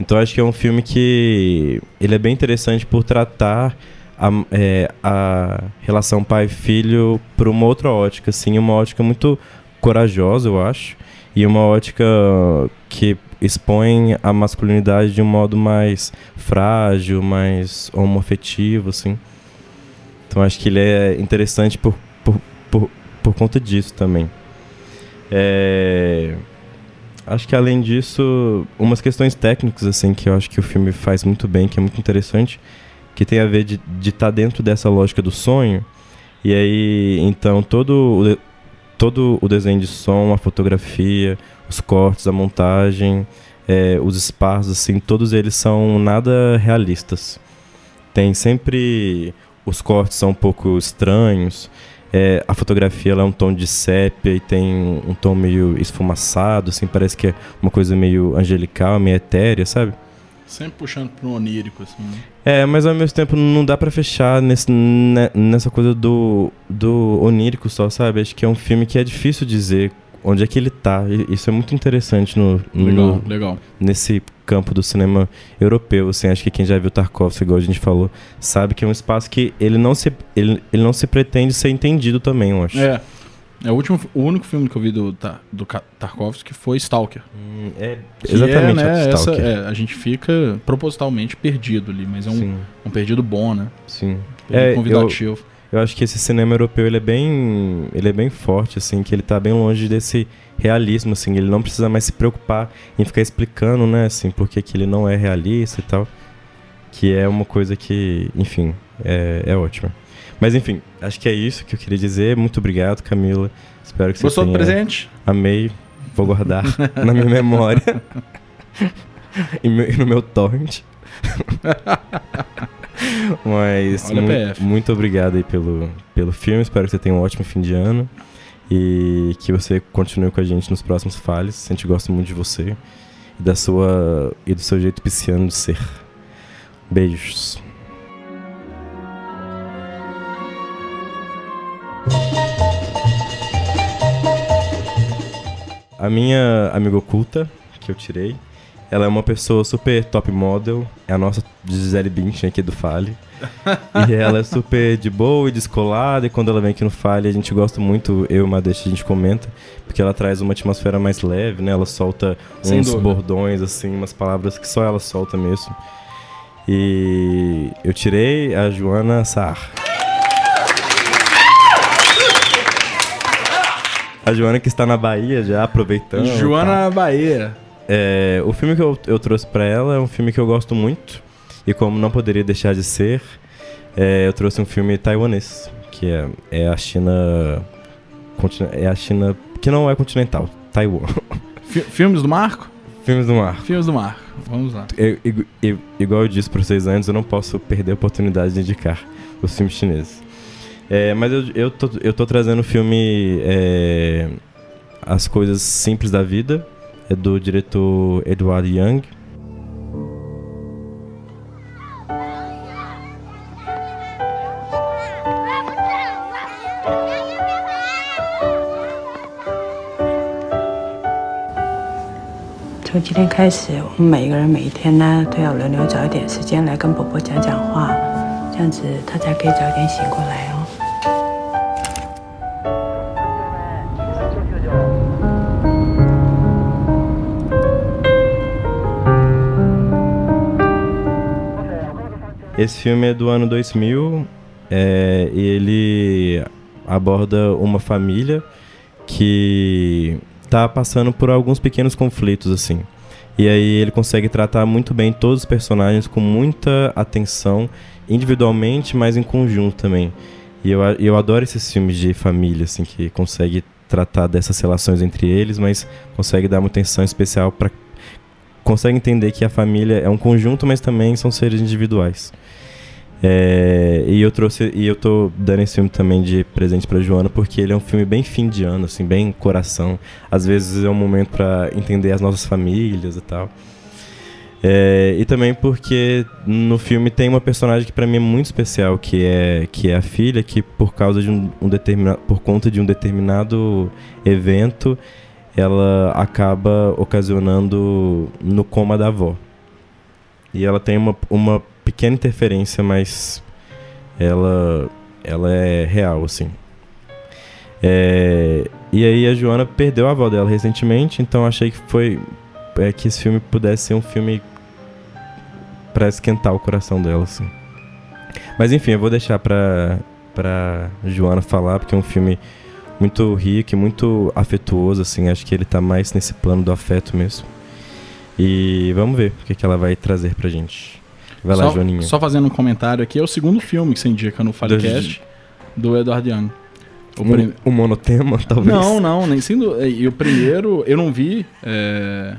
Então acho que é um filme que ele é bem interessante por tratar a, é, a relação pai-filho por uma outra ótica, assim, uma ótica muito corajosa, eu acho, e uma ótica que expõe a masculinidade de um modo mais frágil, mais homoafetivo, assim. Então acho que ele é interessante por, por, por, por conta disso também. É... Acho que além disso, umas questões técnicas assim que eu acho que o filme faz muito bem, que é muito interessante, que tem a ver de estar tá dentro dessa lógica do sonho. E aí, então, todo o, todo o desenho de som, a fotografia, os cortes, a montagem, é, os espaços, assim, todos eles são nada realistas. Tem sempre os cortes são um pouco estranhos. É, a fotografia ela é um tom de sépia e tem um tom meio esfumaçado, assim, parece que é uma coisa meio angelical, meio etérea, sabe? Sempre puxando pro onírico, assim. Né? É, mas ao mesmo tempo não dá para fechar nesse, nessa coisa do, do onírico só, sabe? Acho que é um filme que é difícil dizer onde é que ele tá. Isso é muito interessante no, no legal, legal. nesse campo do cinema europeu. Assim, acho que quem já viu Tarkovsky, igual a gente falou, sabe que é um espaço que ele não se, ele, ele não se pretende ser entendido também, eu acho. É. É o, último, o único filme que eu vi do, do Tarkovsky foi Stalker. Hum, é, exatamente. É, né, essa, é, a gente fica propositalmente perdido ali, mas é um, um perdido bom, né? Sim. É, convidativo. Eu, eu acho que esse cinema europeu ele é bem ele é bem forte assim que ele tá bem longe desse realismo assim ele não precisa mais se preocupar em ficar explicando né assim porque que ele não é realista e tal que é uma coisa que enfim é, é ótima. Mas enfim acho que é isso que eu queria dizer. Muito obrigado Camila. Espero que você Gostou do presente? amei. Vou guardar na minha memória. E no meu torrent mas Olha, mu- PF. muito obrigado aí pelo, pelo filme. Espero que você tenha um ótimo fim de ano. E que você continue com a gente nos próximos Fales. A gente gosta muito de você e da sua e do seu jeito pisciano de ser. Beijos. A minha amiga oculta, que eu tirei, ela é uma pessoa super top model. É a nossa Gisele Bündchen aqui do Fale. e ela é super de boa e descolada. E quando ela vem aqui no Fale, a gente gosta muito, eu e o Madeixa, a gente comenta. Porque ela traz uma atmosfera mais leve, né? Ela solta Sem uns dúvida. bordões, assim, umas palavras que só ela solta mesmo. E eu tirei a Joana Saar. A Joana que está na Bahia já, aproveitando. tá? Joana Bahia. É, o filme que eu, eu trouxe pra ela é um filme que eu gosto muito. E como não poderia deixar de ser, é, eu trouxe um filme taiwanês, que é, é a China. É a China que não é continental, Taiwan. Fi- filmes do Marco? Filmes do mar. Filmes do Marco. Vamos lá. Eu- eu- igual eu disse pra vocês antes, eu não posso perder a oportunidade de indicar os filmes chineses. É, mas eu, eu, tô, eu tô trazendo o filme é, As Coisas Simples da Vida, é do diretor Edward Young. 从今天开始，我们每一个人每一天呢，都要轮流找一点时间来跟伯伯讲讲话，这样子他才可以早点醒过来 Esse filme é do ano 2000 é, e ele aborda uma família que tá passando por alguns pequenos conflitos assim. E aí ele consegue tratar muito bem todos os personagens com muita atenção, individualmente, mas em conjunto também. E eu, eu adoro esses filmes de família assim que consegue tratar dessas relações entre eles, mas consegue dar uma atenção especial para consegue entender que a família é um conjunto, mas também são seres individuais. É, e eu trouxe e eu tô dando esse filme também de presente pra Joana porque ele é um filme bem fim de ano, assim, bem coração. Às vezes é um momento pra entender as nossas famílias e tal. É, e também porque no filme tem uma personagem que pra mim é muito especial, que é que é a filha que por causa de um, um determinado por conta de um determinado evento ela acaba ocasionando no coma da avó. E ela tem uma, uma pequena interferência, mas ela, ela é real, assim. É, e aí a Joana perdeu a avó dela recentemente, então achei que foi é, que esse filme pudesse ser um filme pra esquentar o coração dela, assim. Mas enfim, eu vou deixar pra, pra Joana falar, porque é um filme muito rico e muito afetuoso, assim. Acho que ele tá mais nesse plano do afeto mesmo. E vamos ver o que, que ela vai trazer pra gente. Vai lá, só, Joaninha. Só fazendo um comentário aqui, é o segundo filme que você indica no Falecast do Edward Young. O Um- prim- um monotema, talvez? Não, não, nem sendo. E o primeiro, eu não vi. é,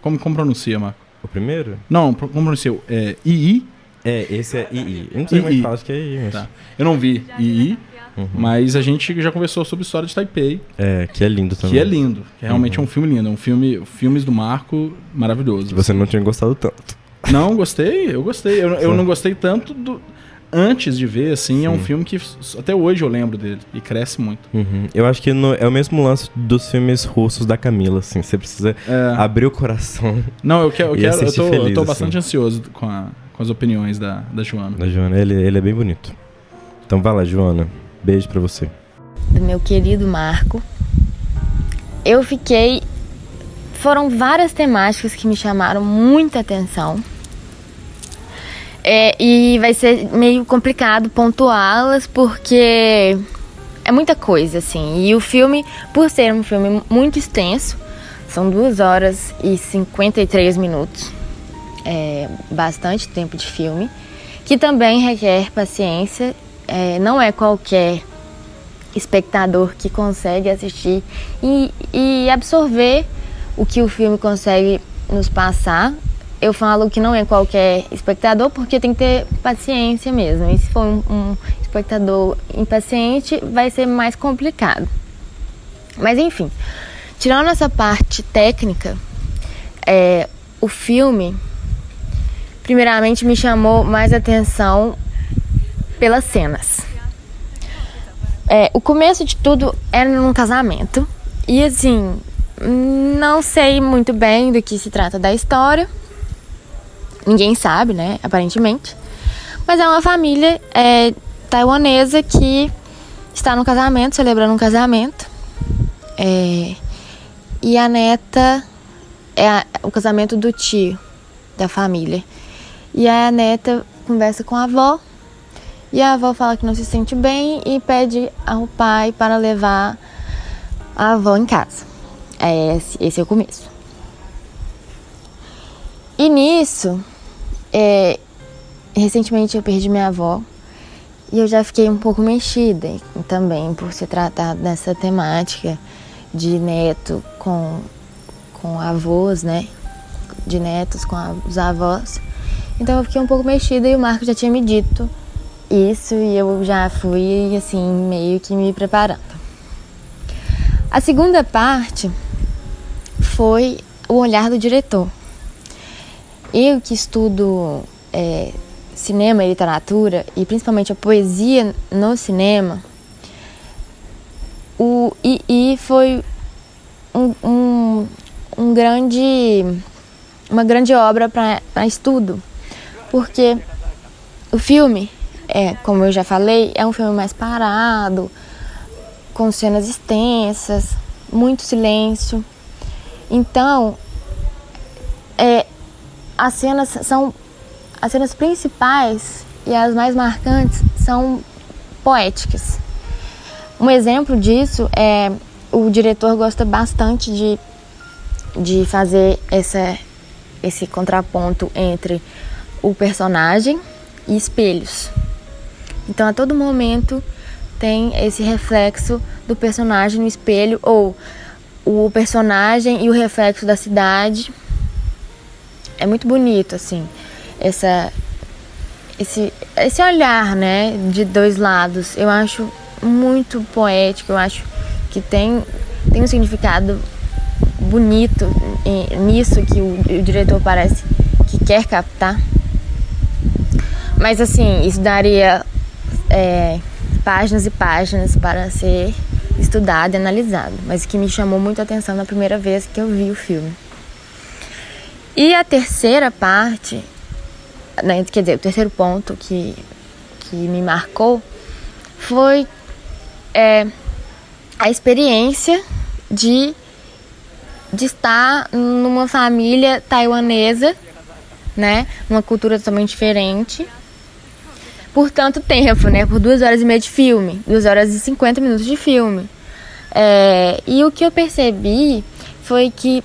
Como, como pronuncia, Marco? O primeiro? Não, como pronuncia? É II? É, esse é II. Eu não sei como é que fala, acho que é II. Mas... Tá. Eu não vi II, Uhum. mas a gente já conversou sobre a história de Taipei. É, que é lindo também. Que é lindo. Que realmente Uhum. é um filme lindo. É um filme, filmes do Marco maravilhoso. Que você não tinha gostado tanto. Não, gostei, eu gostei. Eu, eu Sim. não gostei tanto do. Antes de ver, assim, é um Sim. filme que até hoje eu lembro dele. E cresce muito. Uhum. Eu acho que no- é o mesmo lance dos filmes russos da Camila, assim. Você precisa É. abrir o coração. Não, eu quero. Eu, quero, eu, tô, eu feliz, tô assim. bastante ansioso com, a- com as opiniões da, da Joana. Da Joana, ele, ele é bem bonito. Então vai lá, Joana. Beijo pra você. do meu querido Marco. Eu fiquei. Foram várias temáticas que me chamaram muita atenção. É, e vai ser meio complicado pontuá-las porque é muita coisa, assim. E o filme, por ser um filme muito extenso, são 2 horas e 53 minutos. É bastante tempo de filme, que também requer paciência. É, não é qualquer espectador que consegue assistir e, e absorver o que o filme consegue nos passar. Eu falo que não é qualquer espectador porque tem que ter paciência mesmo. E se for um, um espectador impaciente, vai ser mais complicado. Mas enfim, tirando essa parte técnica, é, o filme, primeiramente, me chamou mais atenção pelas cenas. É, o começo de tudo era num casamento. E assim, não sei muito bem do que se trata da história. Ninguém sabe, né? Aparentemente. Mas é uma família é, taiwanesa que está no casamento, celebrando um casamento. É, e a neta é a, o casamento do tio da família. E a neta conversa com a avó e a avó fala que não se sente bem e pede ao pai para levar a avó em casa. É esse, esse é o começo. E nisso, é, recentemente eu perdi minha avó e eu já fiquei um pouco mexida também por se tratar dessa temática de neto com, com avós, né? De netos com os avós. Então eu fiquei um pouco mexida e o Marco já tinha me dito isso e eu já fui assim meio que me preparando. A segunda parte foi o olhar do diretor. Eu que estudo é, cinema e literatura e principalmente a poesia no cinema, o II foi um, um, um grande, uma grande obra para estudo, porque o filme é, como eu já falei, é um filme mais parado, com cenas extensas, muito silêncio. Então, é, as cenas são as cenas principais e as mais marcantes são poéticas. Um exemplo disso é o diretor gosta bastante de, de fazer essa, esse contraponto entre o personagem e espelhos. Então a todo momento tem esse reflexo do personagem no espelho ou o personagem e o reflexo da cidade. É muito bonito assim, essa esse esse olhar, né, de dois lados. Eu acho muito poético, eu acho que tem tem um significado bonito nisso que o, o diretor parece que quer captar. Mas assim, isso daria é, páginas e páginas para ser estudado e analisado, mas que me chamou muito a atenção na primeira vez que eu vi o filme. E a terceira parte, né, quer dizer, o terceiro ponto que, que me marcou foi é, a experiência de, de estar numa família taiwanesa, né, numa cultura totalmente diferente, por tanto tempo, né? Por duas horas e meia de filme, duas horas e cinquenta minutos de filme. É, e o que eu percebi foi que,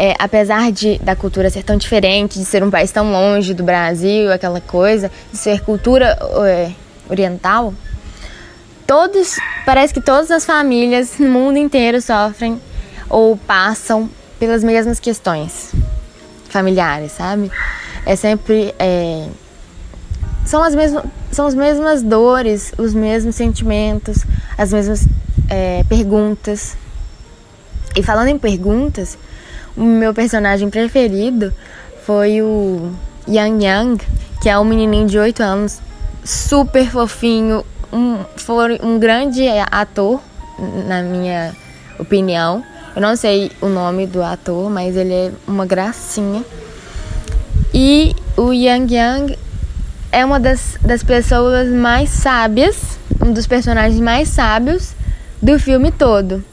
é, apesar de da cultura ser tão diferente, de ser um país tão longe do Brasil, aquela coisa, de ser cultura é, oriental, todos, parece que todas as famílias no mundo inteiro sofrem ou passam pelas mesmas questões familiares, sabe? É sempre é, são as mesmas, são as mesmas dores, os mesmos sentimentos, as mesmas é, perguntas. E falando em perguntas, o meu personagem preferido foi o Yang Yang, que é um menininho de 8 anos, super fofinho, um, foi um grande ator, na minha opinião. Eu não sei o nome do ator, mas ele é uma gracinha. E o Yang Yang é uma das, das pessoas mais sábias, um dos personagens mais sábios do filme todo.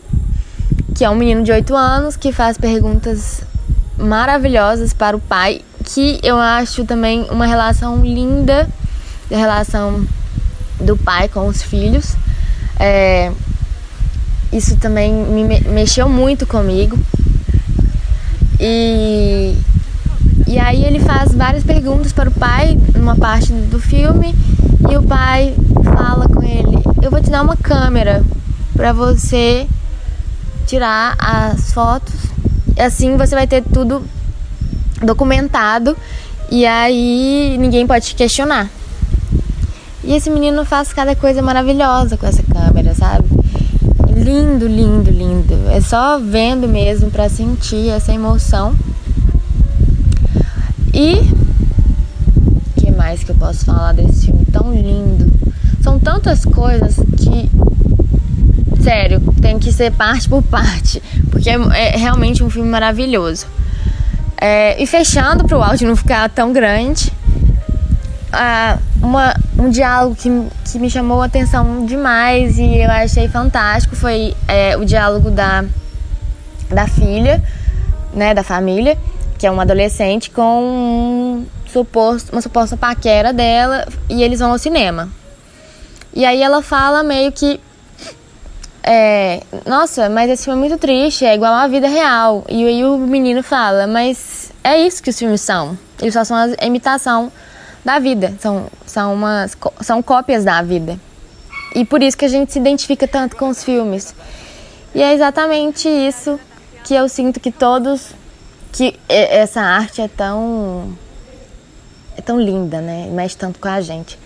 Que é um menino de 8 anos que faz perguntas maravilhosas para o pai, que eu acho também uma relação linda, da relação do pai com os filhos. É, isso também me mexeu muito comigo. E, e aí ele faz várias perguntas para o pai numa parte do filme e o pai fala com ele: "Eu vou te dar uma câmera para você tirar as fotos. E assim você vai ter tudo documentado e aí ninguém pode te questionar. E esse menino faz cada coisa maravilhosa com essa câmera, sabe? Lindo, lindo, lindo. É só vendo mesmo para sentir essa emoção. E o que mais que eu posso falar desse filme tão lindo? São tantas coisas que sério, tem que ser parte por parte, porque é, é realmente um filme maravilhoso. É, e fechando para o áudio não ficar tão grande, uh, uma, um diálogo que, que me chamou a atenção demais e eu achei fantástico foi é, o diálogo da, da filha, né, da família, que é uma adolescente, com um suposto, uma suposta paquera dela e eles vão ao cinema. E aí ela fala meio que é, nossa, mas esse filme é muito triste, é igual à vida real. E aí o menino fala, mas é isso que os filmes são. Eles só são a imitação da vida, são, são, umas, são cópias da vida. E por isso que a gente se identifica tanto com os filmes. E é exatamente isso que eu sinto que todos, que essa arte é tão, é tão linda, né? Mexe tanto com a gente.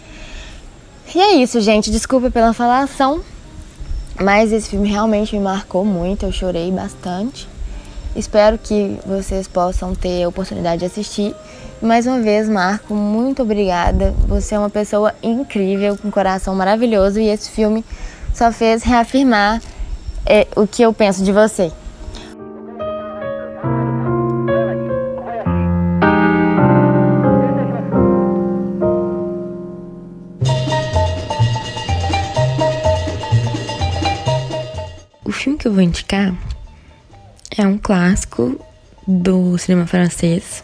E é isso, gente. Desculpa pela falação. Mas esse filme realmente me marcou muito, eu chorei bastante. Espero que vocês possam ter a oportunidade de assistir. Mais uma vez, Marco, muito obrigada. Você é uma pessoa incrível, com um coração maravilhoso e esse filme só fez reafirmar é, o que eu penso de você. Vou indicar é um clássico do cinema francês.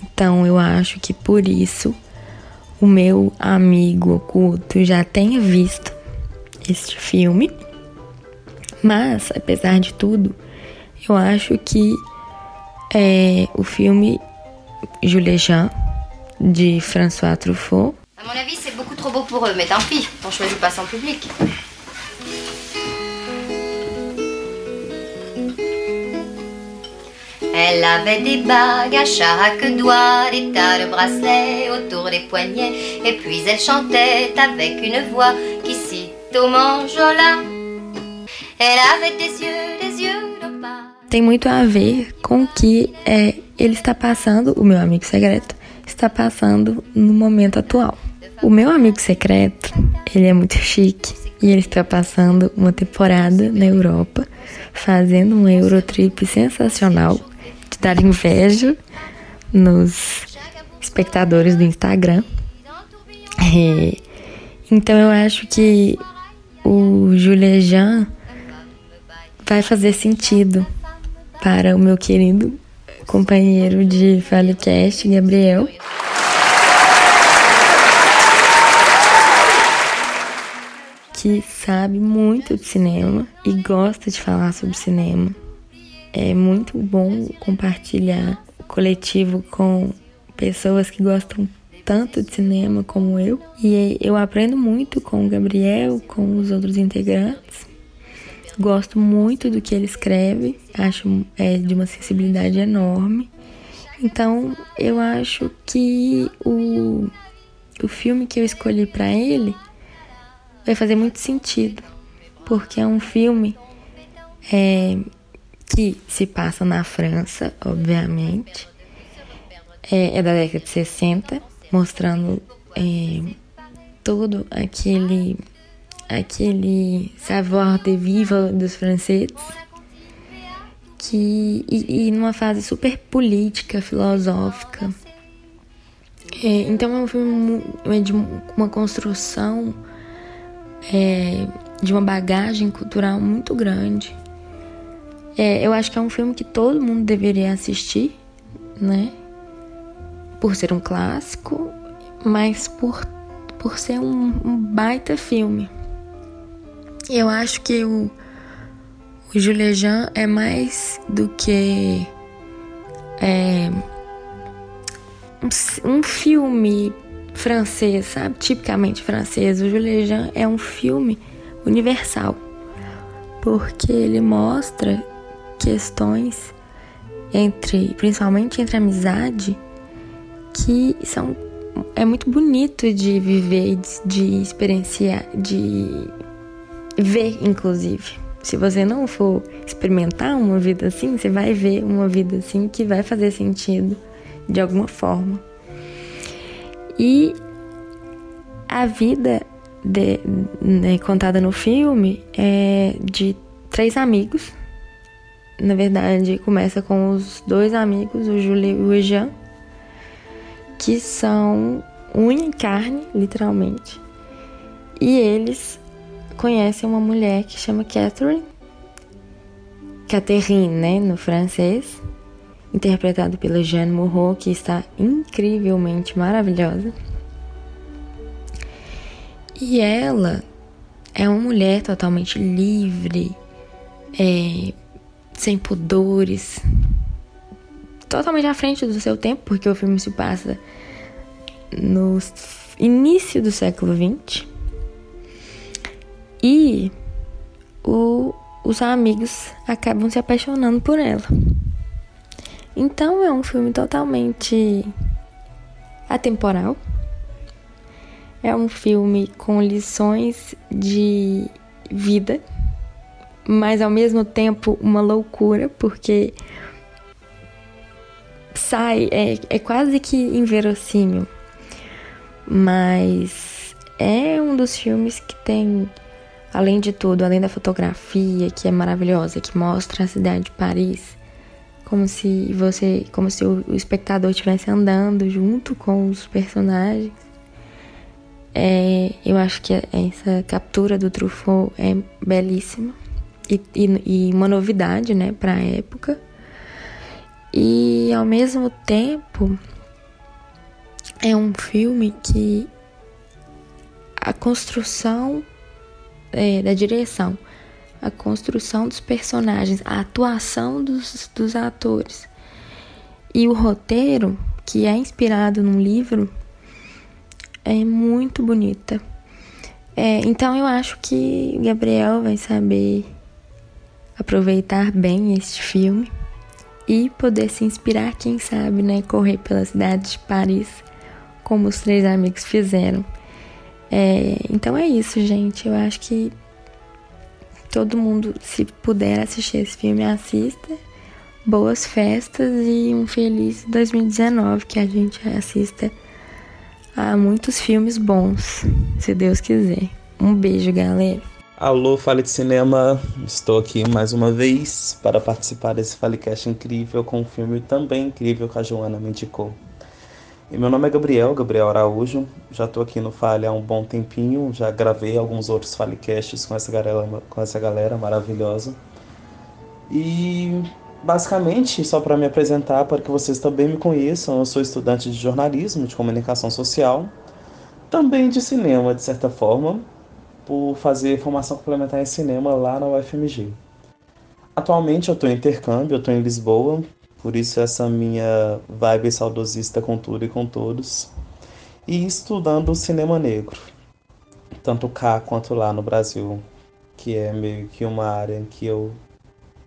Então eu acho que por isso o meu amigo oculto já tenha visto este filme. Mas, apesar de tudo, eu acho que é, o filme Jules Jean, de François Truffaut. À mon avis, c'est beaucoup trop beau pour eux, mais tant pis, on choisit pas en public. Elle avait des bagues à chaque doigt, des tas de bracelets autour des poignets, et puis elle chantait avec une voix qui cite au manjola. Elle avait des yeux, des yeux d'opale. Tem muito a ver com que é, ele está passando, o meu amigo secreto, está passando no momento atual. O meu amigo secreto, ele é muito chique e ele está passando uma temporada na Europa, fazendo um Eurotrip sensacional dar inveja nos espectadores do Instagram. É, então eu acho que o Julia Jean vai fazer sentido para o meu querido companheiro de Falecast, Gabriel. Que sabe muito de cinema e gosta de falar sobre cinema. É muito bom compartilhar o coletivo com pessoas que gostam tanto de cinema como eu. E eu aprendo muito com o Gabriel, com os outros integrantes. Gosto muito do que ele escreve, acho é, de uma sensibilidade enorme. Então eu acho que o, o filme que eu escolhi para ele vai fazer muito sentido, porque é um filme é, que se passa na França, obviamente. É, é da década de 60, mostrando é, todo aquele aquele savoir de vivre dos franceses que e, e, numa fase super política, filosófica. É, então é um filme é de uma construção é, de uma bagagem cultural muito grande é, eu acho que é um filme que todo mundo deveria assistir, né? por ser um clássico, mas por, por ser um, um baita filme. Eu acho que o, o Jules Jean é mais do que é, um, um filme francês, sabe? Tipicamente francês. O Jules Jean é um filme universal, porque ele mostra questões entre, principalmente entre amizade, que são é muito bonito de viver, de experienciar, de ver, inclusive. Se você não for experimentar uma vida assim, você vai ver uma vida assim que vai fazer sentido de alguma forma. E a vida de, né, contada no filme é de três amigos. Na verdade, começa com os dois amigos, o Júlio e o Jean, que são unha e carne, literalmente. E eles conhecem uma mulher que chama Catherine, Catherine, né, no francês, interpretado pela Jeanne Moreau, que está incrivelmente maravilhosa. E ela é uma mulher totalmente livre, é, sem pudores, totalmente à frente do seu tempo, porque o filme se passa no início do século XX. E o, os amigos acabam se apaixonando por ela. Então é um filme totalmente atemporal. É um filme com lições de vida, mas ao mesmo tempo uma loucura, porque sai, é, é quase que inverossímil. Mas é um dos filmes que tem, além de tudo, além da fotografia, que é maravilhosa, que mostra a cidade de Paris como se você, como se o, espectador estivesse andando junto com os personagens. É, eu acho que essa captura do Truffaut é belíssima e, e, e uma novidade, né, para a época. E ao mesmo tempo é um filme que a construção é, da direção a construção dos personagens, a atuação dos, dos atores. E o roteiro, que é inspirado num livro, é muito bonita. É, então eu acho que Gabriel vai saber aproveitar bem este filme e poder se inspirar, quem sabe, né? Correr pela cidade de Paris, como os três amigos fizeram. É, então é isso, gente. Eu acho que todo mundo, se puder assistir esse filme, assista. Boas festas e um feliz 2019 que a gente assista a muitos filmes bons, se Deus quiser. Um beijo, galera. Alô, Fale de Cinema, estou aqui mais uma vez para participar desse Falecast incrível com um filme também incrível que a Joana me indicou. E meu nome é Gabriel, Gabriel Araújo. Já estou aqui no Fale há um bom tempinho. Já gravei alguns outros Falecasts com essa galera, com essa galera maravilhosa. E basicamente, só para me apresentar, para que vocês também me conheçam, eu sou estudante de jornalismo, de comunicação social, também de cinema, de certa forma, por fazer formação complementar em cinema lá na UFMG. Atualmente eu estou em intercâmbio, eu estou em Lisboa, por isso essa minha vibe saudosista com tudo e com todos. E estudando cinema negro, tanto cá quanto lá no Brasil, que é meio que uma área em que eu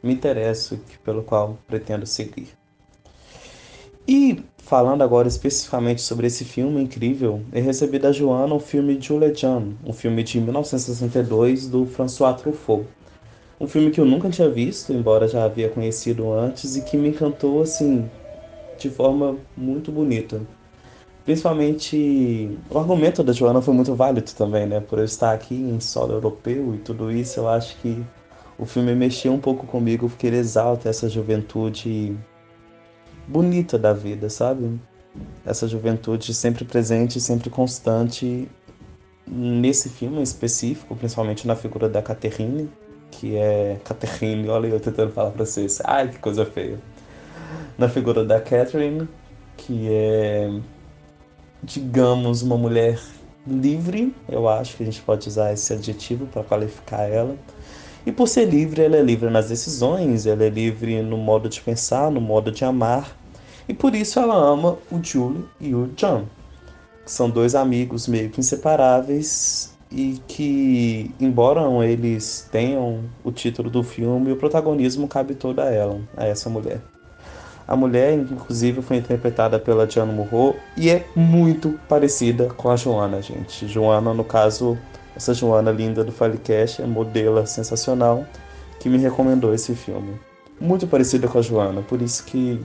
me interesso e pelo qual pretendo seguir. E falando agora especificamente sobre esse filme incrível, eu recebi da Joana o filme Jules Jean, um filme de 1962 do François Truffaut um filme que eu nunca tinha visto, embora já havia conhecido antes, e que me encantou assim de forma muito bonita. Principalmente o argumento da Joana foi muito válido também, né? Por eu estar aqui em solo europeu e tudo isso, eu acho que o filme mexeu um pouco comigo porque ele exalta essa juventude bonita da vida, sabe? Essa juventude sempre presente, sempre constante nesse filme específico, principalmente na figura da Catherine, que é Catherine, olha eu tentando falar pra vocês. Ai, que coisa feia. Na figura da Catherine, que é, digamos, uma mulher livre, eu acho que a gente pode usar esse adjetivo para qualificar ela. E por ser livre, ela é livre nas decisões, ela é livre no modo de pensar, no modo de amar. E por isso ela ama o Julie e o John, são dois amigos meio que inseparáveis e que, embora eles tenham o título do filme, o protagonismo cabe todo a ela, a essa mulher. A mulher, inclusive, foi interpretada pela Diana Murro e é muito parecida com a Joana, gente. Joana, no caso, essa Joana linda do Filecast, é modelo sensacional, que me recomendou esse filme. Muito parecida com a Joana, por isso que,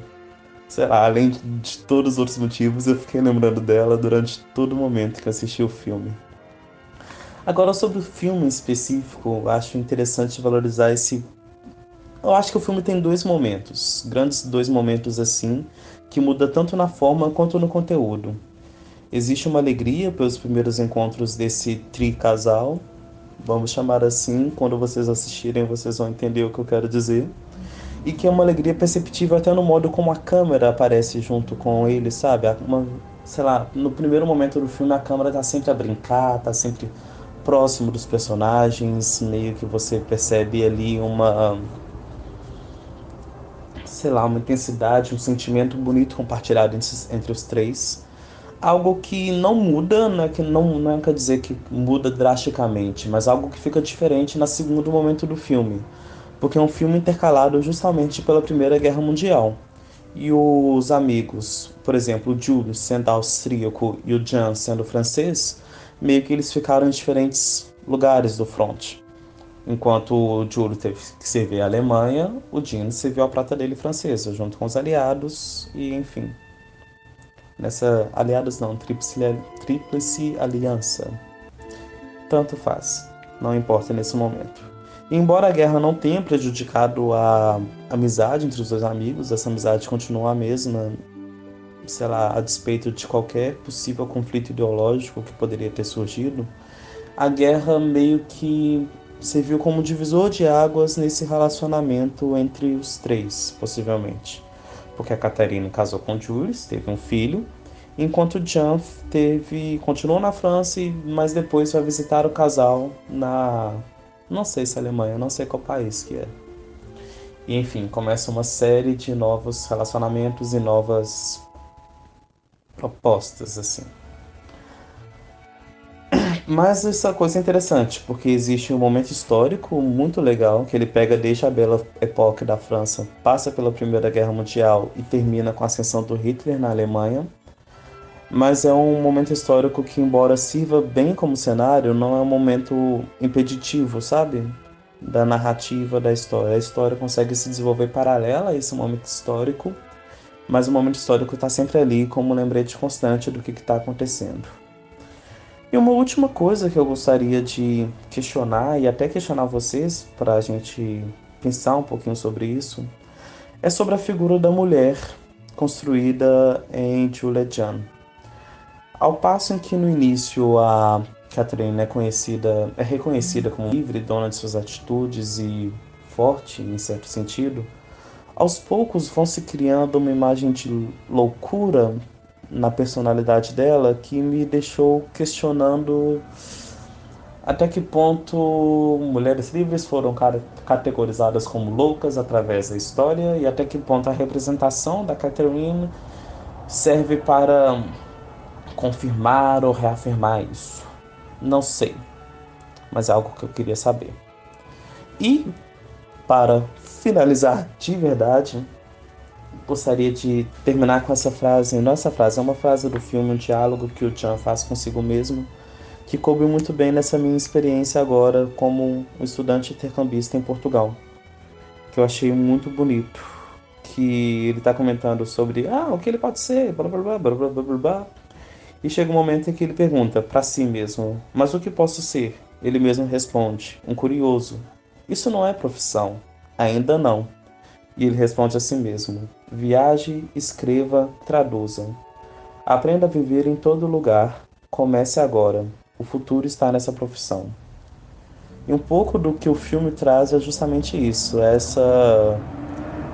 sei lá, além de todos os outros motivos, eu fiquei lembrando dela durante todo o momento que assisti o filme. Agora, sobre o filme específico, acho interessante valorizar esse eu acho que o filme tem dois momentos, grandes dois momentos assim, que muda tanto na forma quanto no conteúdo. Existe uma alegria pelos primeiros encontros desse tri-casal, vamos chamar assim, quando vocês assistirem vocês vão entender o que eu quero dizer. E que é uma alegria perceptível até no modo como a câmera aparece junto com ele, sabe? Uma, sei lá, no primeiro momento do filme a câmera tá sempre a brincar, tá sempre próximo dos personagens, meio que você percebe ali uma sei lá, uma intensidade, um sentimento bonito compartilhado entre, entre os três. Algo que não muda, né, que não, não quer dizer que muda drasticamente, mas algo que fica diferente no segundo momento do filme. Porque é um filme intercalado justamente pela Primeira Guerra Mundial. E os amigos, por exemplo, o Jules sendo austríaco e o Jean sendo francês, meio que eles ficaram em diferentes lugares do front. Enquanto o Júlio teve que servir a Alemanha, o Dino serviu a prata dele francesa, junto com os aliados e enfim. Nessa. Aliados não, tríplice, tríplice aliança. Tanto faz, não importa nesse momento. Embora a guerra não tenha prejudicado a amizade entre os dois amigos, essa amizade continua a mesma, sei lá, a despeito de qualquer possível conflito ideológico que poderia ter surgido, a guerra meio que serviu como divisor de águas nesse relacionamento entre os três, possivelmente. Porque a Catarina casou com Jules, teve um filho, enquanto Jean teve continuou na França, mas depois vai visitar o casal na não sei se é Alemanha, não sei qual país que é. E enfim, começa uma série de novos relacionamentos e novas propostas assim. Mas essa é coisa é interessante, porque existe um momento histórico muito legal, que ele pega desde a bela época da França, passa pela Primeira Guerra Mundial e termina com a ascensão do Hitler na Alemanha. Mas é um momento histórico que, embora sirva bem como cenário, não é um momento impeditivo, sabe? Da narrativa da história. A história consegue se desenvolver paralela a esse momento histórico, mas o momento histórico está sempre ali como lembrete constante do que está acontecendo. E uma última coisa que eu gostaria de questionar e até questionar vocês para a gente pensar um pouquinho sobre isso é sobre a figura da mulher construída em Julia Jan. Ao passo em que no início a Catherine é conhecida, é reconhecida como livre, dona de suas atitudes e forte em certo sentido, aos poucos vão se criando uma imagem de loucura na personalidade dela que me deixou questionando até que ponto mulheres livres foram categorizadas como loucas através da história e até que ponto a representação da Catherine serve para confirmar ou reafirmar isso. Não sei, mas é algo que eu queria saber. E para finalizar de verdade, gostaria de terminar com essa frase. Nossa frase é uma frase do filme, um diálogo que o John faz consigo mesmo, que coube muito bem nessa minha experiência agora como um estudante intercambista em Portugal, que eu achei muito bonito. Que ele está comentando sobre ah, o que ele pode ser, blá blá blá blá blá blá blá. E chega um momento em que ele pergunta para si mesmo: Mas o que posso ser? Ele mesmo responde: Um curioso. Isso não é profissão. Ainda não. E ele responde a si mesmo: Viaje, escreva, traduza. Aprenda a viver em todo lugar. Comece agora. O futuro está nessa profissão. E um pouco do que o filme traz é justamente isso, essa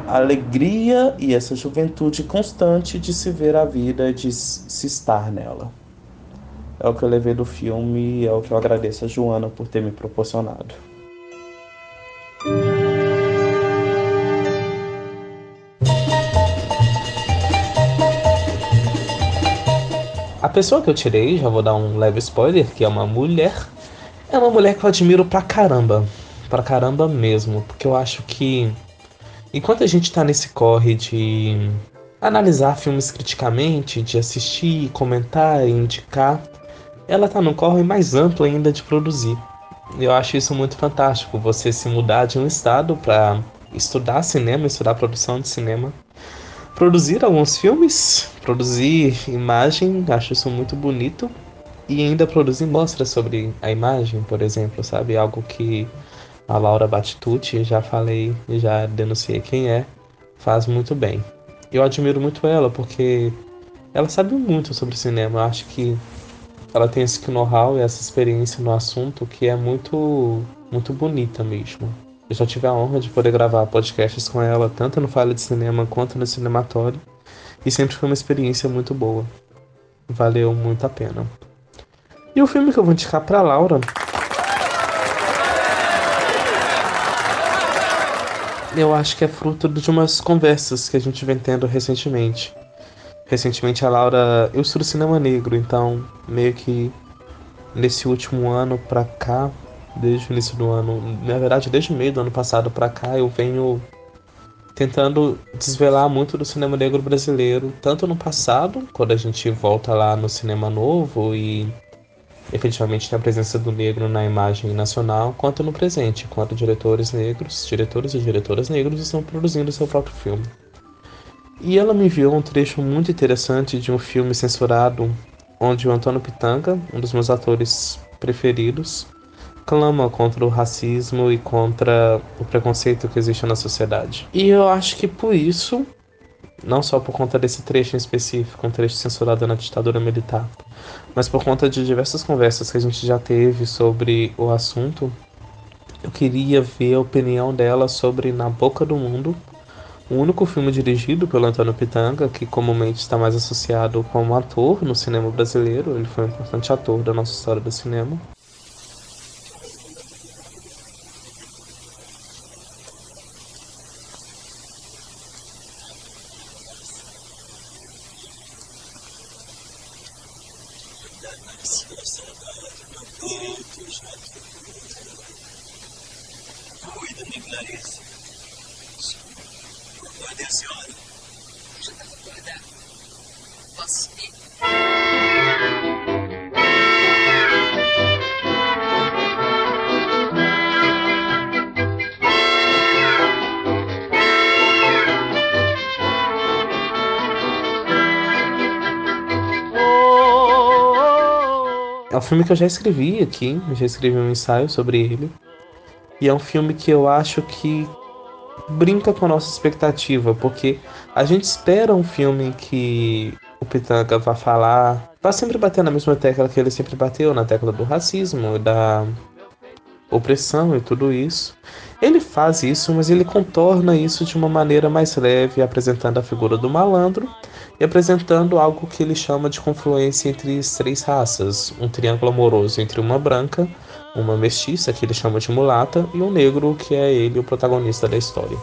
alegria e essa juventude constante de se ver a vida, de se estar nela. É o que eu levei do filme e é o que eu agradeço a Joana por ter me proporcionado. Pessoa que eu tirei, já vou dar um leve spoiler, que é uma mulher, é uma mulher que eu admiro pra caramba. Pra caramba mesmo. Porque eu acho que enquanto a gente tá nesse corre de analisar filmes criticamente, de assistir, comentar e indicar, ela tá num corre mais amplo ainda de produzir. Eu acho isso muito fantástico, você se mudar de um estado para estudar cinema, estudar produção de cinema produzir alguns filmes, produzir imagem, acho isso muito bonito. E ainda produzir mostras sobre a imagem, por exemplo, sabe? Algo que a Laura Batitucci, já falei, já denunciei quem é, faz muito bem. Eu admiro muito ela porque ela sabe muito sobre cinema. Eu acho que ela tem esse know-how e essa experiência no assunto que é muito, muito bonita mesmo. Eu já tive a honra de poder gravar podcasts com ela, tanto no Fala de Cinema quanto no Cinematório, e sempre foi uma experiência muito boa. Valeu muito a pena. E o filme que eu vou indicar pra Laura. Eu acho que é fruto de umas conversas que a gente vem tendo recentemente. Recentemente a Laura. Eu estudo cinema negro, então meio que nesse último ano pra cá desde o início do ano, na verdade desde o meio do ano passado para cá, eu venho tentando desvelar muito do cinema negro brasileiro, tanto no passado, quando a gente volta lá no cinema novo e efetivamente tem a presença do negro na imagem nacional, quanto no presente, quando diretores negros, diretores e diretoras negros estão produzindo seu próprio filme. E ela me enviou um trecho muito interessante de um filme censurado, onde o Antônio Pitanga, um dos meus atores preferidos, clama contra o racismo e contra o preconceito que existe na sociedade. E eu acho que por isso, não só por conta desse trecho em específico, um trecho censurado na ditadura militar, mas por conta de diversas conversas que a gente já teve sobre o assunto, eu queria ver a opinião dela sobre Na Boca do Mundo, o único filme dirigido pelo Antônio Pitanga, que comumente está mais associado como ator no cinema brasileiro, ele foi um importante ator da nossa história do cinema. Filme que eu já escrevi aqui, já escrevi um ensaio sobre ele. E é um filme que eu acho que brinca com a nossa expectativa, porque a gente espera um filme que o Pitanga vá falar, vai sempre bater na mesma tecla que ele sempre bateu, na tecla do racismo, da opressão e tudo isso. Ele faz isso, mas ele contorna isso de uma maneira mais leve, apresentando a figura do malandro e apresentando algo que ele chama de confluência entre as três raças, um triângulo amoroso entre uma branca, uma mestiça, que ele chama de mulata, e um negro, que é ele o protagonista da história.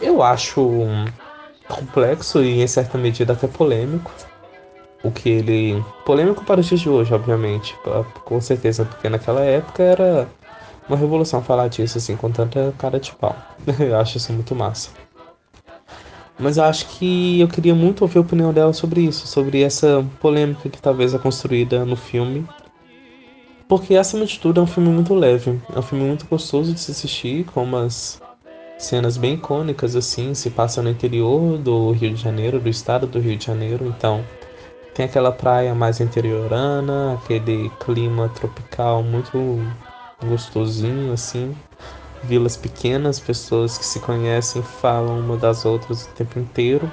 Eu acho complexo e em certa medida até polêmico. O que ele. polêmico para os dias de hoje, obviamente, com certeza, porque naquela época era uma revolução falar disso assim, com tanta cara de pau. Eu acho isso muito massa. Mas eu acho que eu queria muito ouvir a opinião dela sobre isso, sobre essa polêmica que talvez é construída no filme. Porque, acima de tudo, é um filme muito leve. É um filme muito gostoso de se assistir, com umas cenas bem icônicas, assim. Se passa no interior do Rio de Janeiro, do estado do Rio de Janeiro. Então, tem aquela praia mais interiorana, aquele clima tropical muito gostosinho, assim vilas pequenas, pessoas que se conhecem falam uma das outras o tempo inteiro.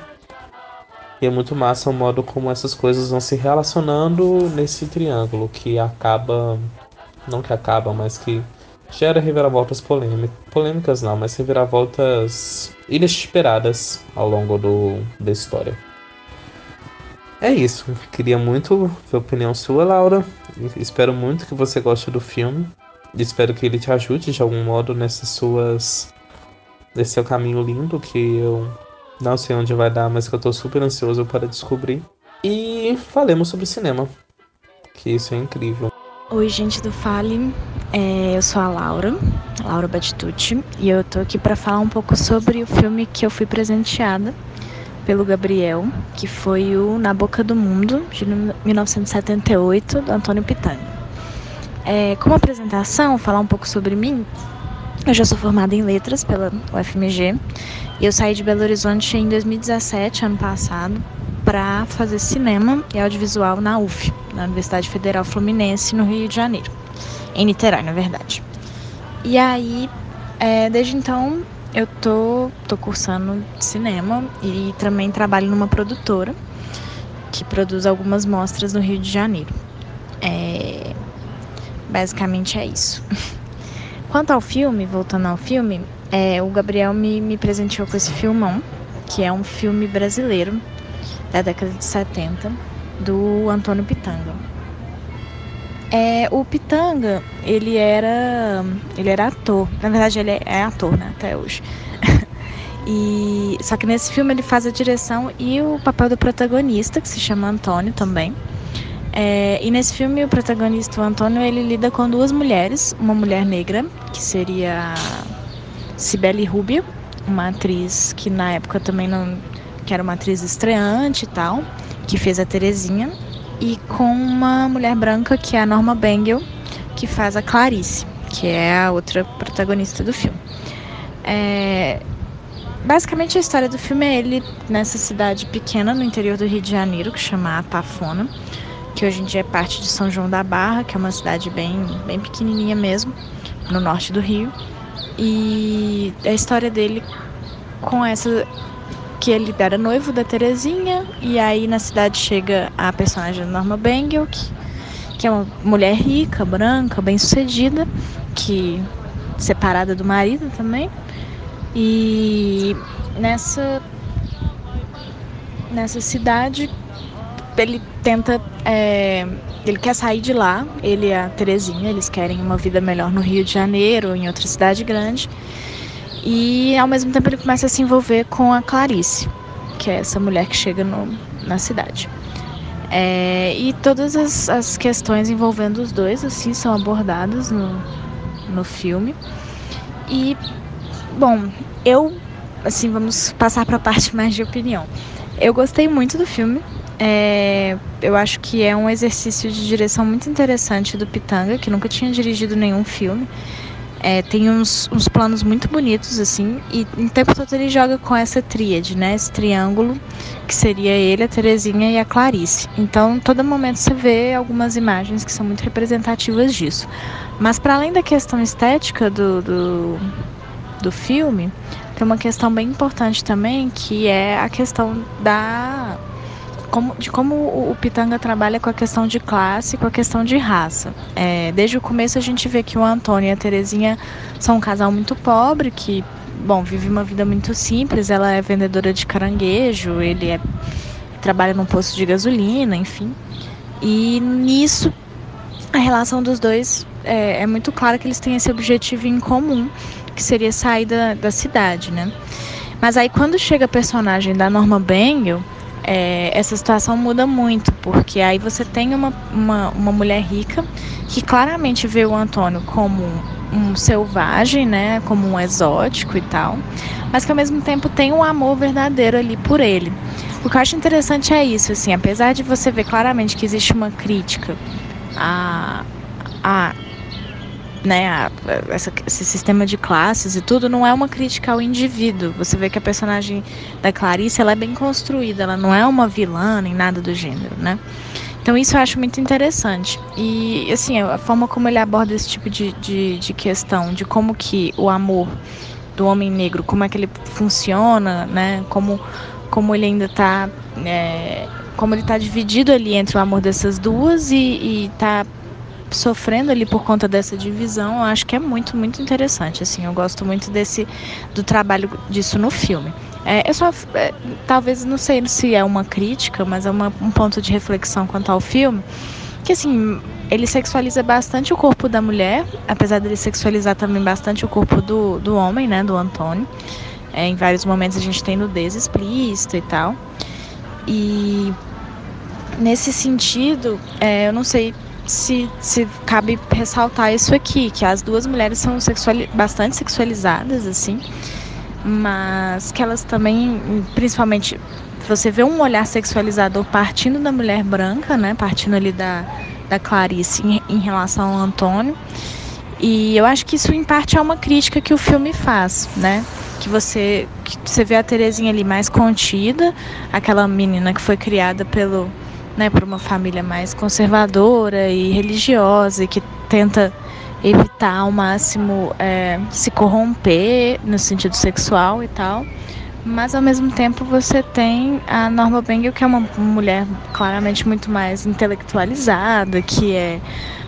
E é muito massa o modo como essas coisas vão se relacionando nesse triângulo que acaba. Não que acaba, mas que gera reviravoltas polêmicas não, mas reviravoltas inesperadas ao longo do, da história. É isso. Queria muito ver a opinião sua, Laura. Espero muito que você goste do filme. Espero que ele te ajude de algum modo nessas suas. nesse seu caminho lindo que eu não sei onde vai dar, mas que eu tô super ansioso para descobrir. E falemos sobre cinema. Que isso é incrível. Oi, gente do Fale. É, eu sou a Laura, Laura Batitucci, e eu tô aqui para falar um pouco sobre o filme que eu fui presenteada pelo Gabriel, que foi o Na Boca do Mundo, de 1978, do Antônio Pitanga. É, como apresentação, falar um pouco sobre mim, eu já sou formada em letras pela UFMG e eu saí de Belo Horizonte em 2017, ano passado, para fazer cinema e audiovisual na UF, na Universidade Federal Fluminense, no Rio de Janeiro. Em Niterói, na verdade. E aí, é, desde então, eu tô, tô cursando cinema e também trabalho numa produtora que produz algumas mostras no Rio de Janeiro. É, basicamente é isso. Quanto ao filme, voltando ao filme, é, o Gabriel me, me presenteou com esse filmão, que é um filme brasileiro da década de 70, do Antônio Pitanga. É, o Pitanga, ele era, ele era ator. Na verdade, ele é ator, né, até hoje. e só que nesse filme ele faz a direção e o papel do protagonista, que se chama Antônio também. É, e nesse filme o protagonista, o Antônio, ele lida com duas mulheres, uma mulher negra, que seria Cibele Rubio, uma atriz que na época também não que era uma atriz estreante e tal, que fez a Terezinha, e com uma mulher branca que é a Norma Bengel, que faz a Clarice, que é a outra protagonista do filme. É... Basicamente a história do filme é ele nessa cidade pequena no interior do Rio de Janeiro, que chama Atafona, que hoje em dia é parte de São João da Barra, que é uma cidade bem, bem pequenininha mesmo, no norte do Rio. E a história dele com essa que ele era noivo da Terezinha, e aí na cidade chega a personagem Norma Bengel, que, que é uma mulher rica, branca, bem sucedida, que separada do marido também. E nessa nessa cidade ele tenta é, ele quer sair de lá ele e a Terezinha eles querem uma vida melhor no Rio de Janeiro em outra cidade grande e ao mesmo tempo ele começa a se envolver com a Clarice, que é essa mulher que chega no, na cidade. É, e todas as, as, questões envolvendo os dois assim são abordadas no, no filme. E bom, eu assim vamos passar para a parte mais de opinião. Eu gostei muito do filme. É, eu acho que é um exercício de direção muito interessante do Pitanga, que nunca tinha dirigido nenhum filme. É, tem uns, uns planos muito bonitos, assim, e o tempo todo ele joga com essa tríade, né? Esse triângulo, que seria ele, a Terezinha e a Clarice. Então, todo momento você vê algumas imagens que são muito representativas disso. Mas, para além da questão estética do, do, do filme, tem uma questão bem importante também, que é a questão da como, de como o, Pitanga trabalha com a questão de classe, com a questão de raça. É, desde o começo a gente vê que o Antônio e a Terezinha são um casal muito pobre, que, bom, vive uma vida muito simples. Ela é vendedora de caranguejo, ele é, trabalha num posto de gasolina, enfim. E nisso a relação dos dois é, é, muito clara que eles têm esse objetivo em comum, que seria sair da, da cidade, né? Mas aí quando chega a personagem da Norma Bengel, é, essa situação muda muito, porque aí você tem uma, uma, uma mulher rica que claramente vê o Antônio como um selvagem, né, como um exótico e tal, mas que ao mesmo tempo tem um amor verdadeiro ali por ele. O que eu acho interessante é isso, assim, apesar de você ver claramente que existe uma crítica a, a né, a, essa, esse sistema de classes e tudo não é uma crítica ao indivíduo. Você vê que a personagem da Clarice ela é bem construída, ela não é uma vilã nem nada do gênero, né? Então isso eu acho muito interessante. E assim, a forma como ele aborda esse tipo de, de, de questão, de como que o amor do homem negro, como é que ele funciona, né? Como, como ele ainda está é, como ele está dividido ali entre o amor dessas duas e, está sofrendo ali por conta dessa divisão, eu acho que é muito, muito interessante. Assim, eu gosto muito desse do trabalho disso no filme. É, eu só, é, talvez não sei se é uma crítica, mas é uma, um ponto de reflexão quanto ao filme, que assim ele sexualiza bastante o corpo da mulher, apesar dele sexualizar também bastante o corpo do, do homem, né, do Antônio. É, em vários momentos a gente tem nudez explícita e tal. E nesse sentido, é, eu não sei se, se cabe ressaltar isso aqui, que as duas mulheres são sexuali bastante sexualizadas, assim, mas que elas também, principalmente, você vê um olhar sexualizador partindo da mulher branca, né, partindo ali da, da Clarice em, em relação ao Antônio, e eu acho que isso em parte é uma crítica que o filme faz, né, que você, que você vê a Terezinha ali mais contida, aquela menina que foi criada pelo né, uma família mais conservadora e religiosa e que tenta evitar ao máximo é, se corromper no sentido sexual e tal. Mas ao mesmo tempo você tem a Norma Bengel, que é uma mulher claramente muito mais intelectualizada, que é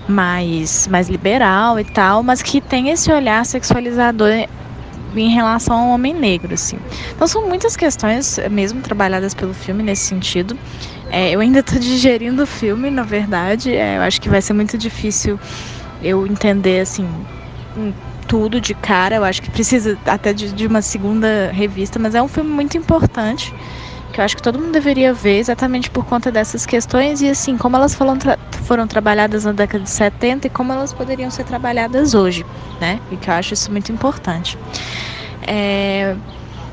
mais, mais liberal e tal, mas que tem esse olhar sexualizador em relação ao homem negro, assim. Então são muitas questões mesmo trabalhadas pelo filme nesse sentido. É, eu ainda estou digerindo o filme, na verdade. É, eu acho que vai ser muito difícil eu entender assim tudo de cara. Eu acho que precisa até de, de uma segunda revista, mas é um filme muito importante que eu acho que todo mundo deveria ver exatamente por conta dessas questões e assim como elas foram, tra foram trabalhadas na década de 70 e como elas poderiam ser trabalhadas hoje, né? E que eu acho isso muito importante. É,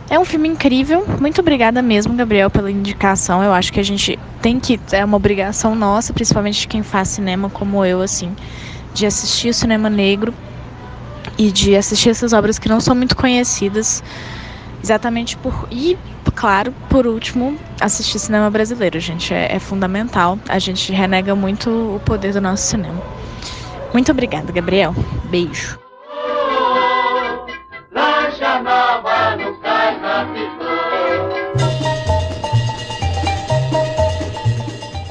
é um filme incrível. Muito obrigada mesmo, Gabriel, pela indicação. Eu acho que a gente tem que. É uma obrigação nossa, principalmente de quem faz cinema como eu, assim, de assistir o cinema negro e de assistir essas obras que não são muito conhecidas. Exatamente por. E, claro, por último, assistir cinema brasileiro, gente. É, é fundamental. A gente renega muito o poder do nosso cinema. Muito obrigada, Gabriel. Beijo.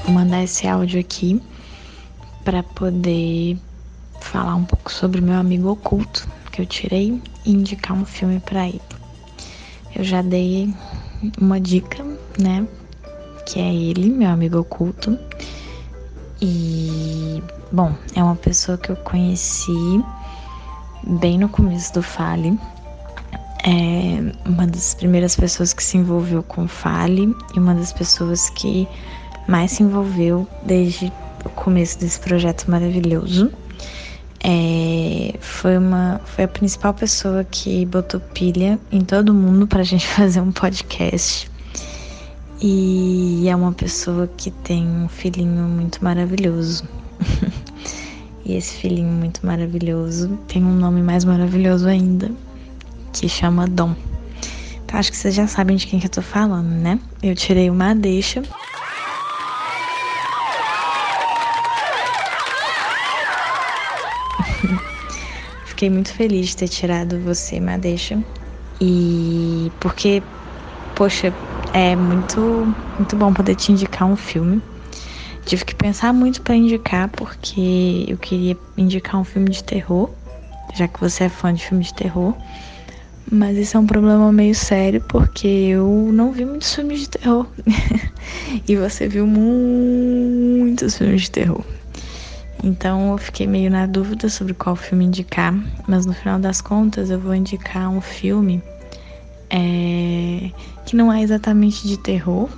Vou mandar esse áudio aqui para poder falar um pouco sobre meu amigo oculto que eu tirei e indicar um filme para ele. Eu já dei uma dica, né? Que é ele, meu amigo oculto. E, bom, é uma pessoa que eu conheci bem no começo do Fale é uma das primeiras pessoas que se envolveu com Fale e uma das pessoas que mais se envolveu desde o começo desse projeto maravilhoso. É, foi, uma, foi a principal pessoa que botou pilha em todo mundo para a gente fazer um podcast. E é uma pessoa que tem um filhinho muito maravilhoso. e esse filhinho muito maravilhoso tem um nome mais maravilhoso ainda, que chama Dom. Então acho que vocês já sabem de quem que eu tô falando, né? Eu tirei uma deixa. Fiquei muito feliz de ter tirado você, Madeixa. E porque, poxa, é muito, muito bom poder te indicar um filme. Tive que pensar muito para indicar, porque eu queria indicar um filme de terror, já que você é fã de filme de terror. Mas isso é um problema meio sério porque eu não vi muitos filmes de terror. e você viu muitos filmes de terror. Então eu fiquei meio na dúvida sobre qual filme indicar, mas no final das contas eu vou indicar um filme é, que não é exatamente de terror,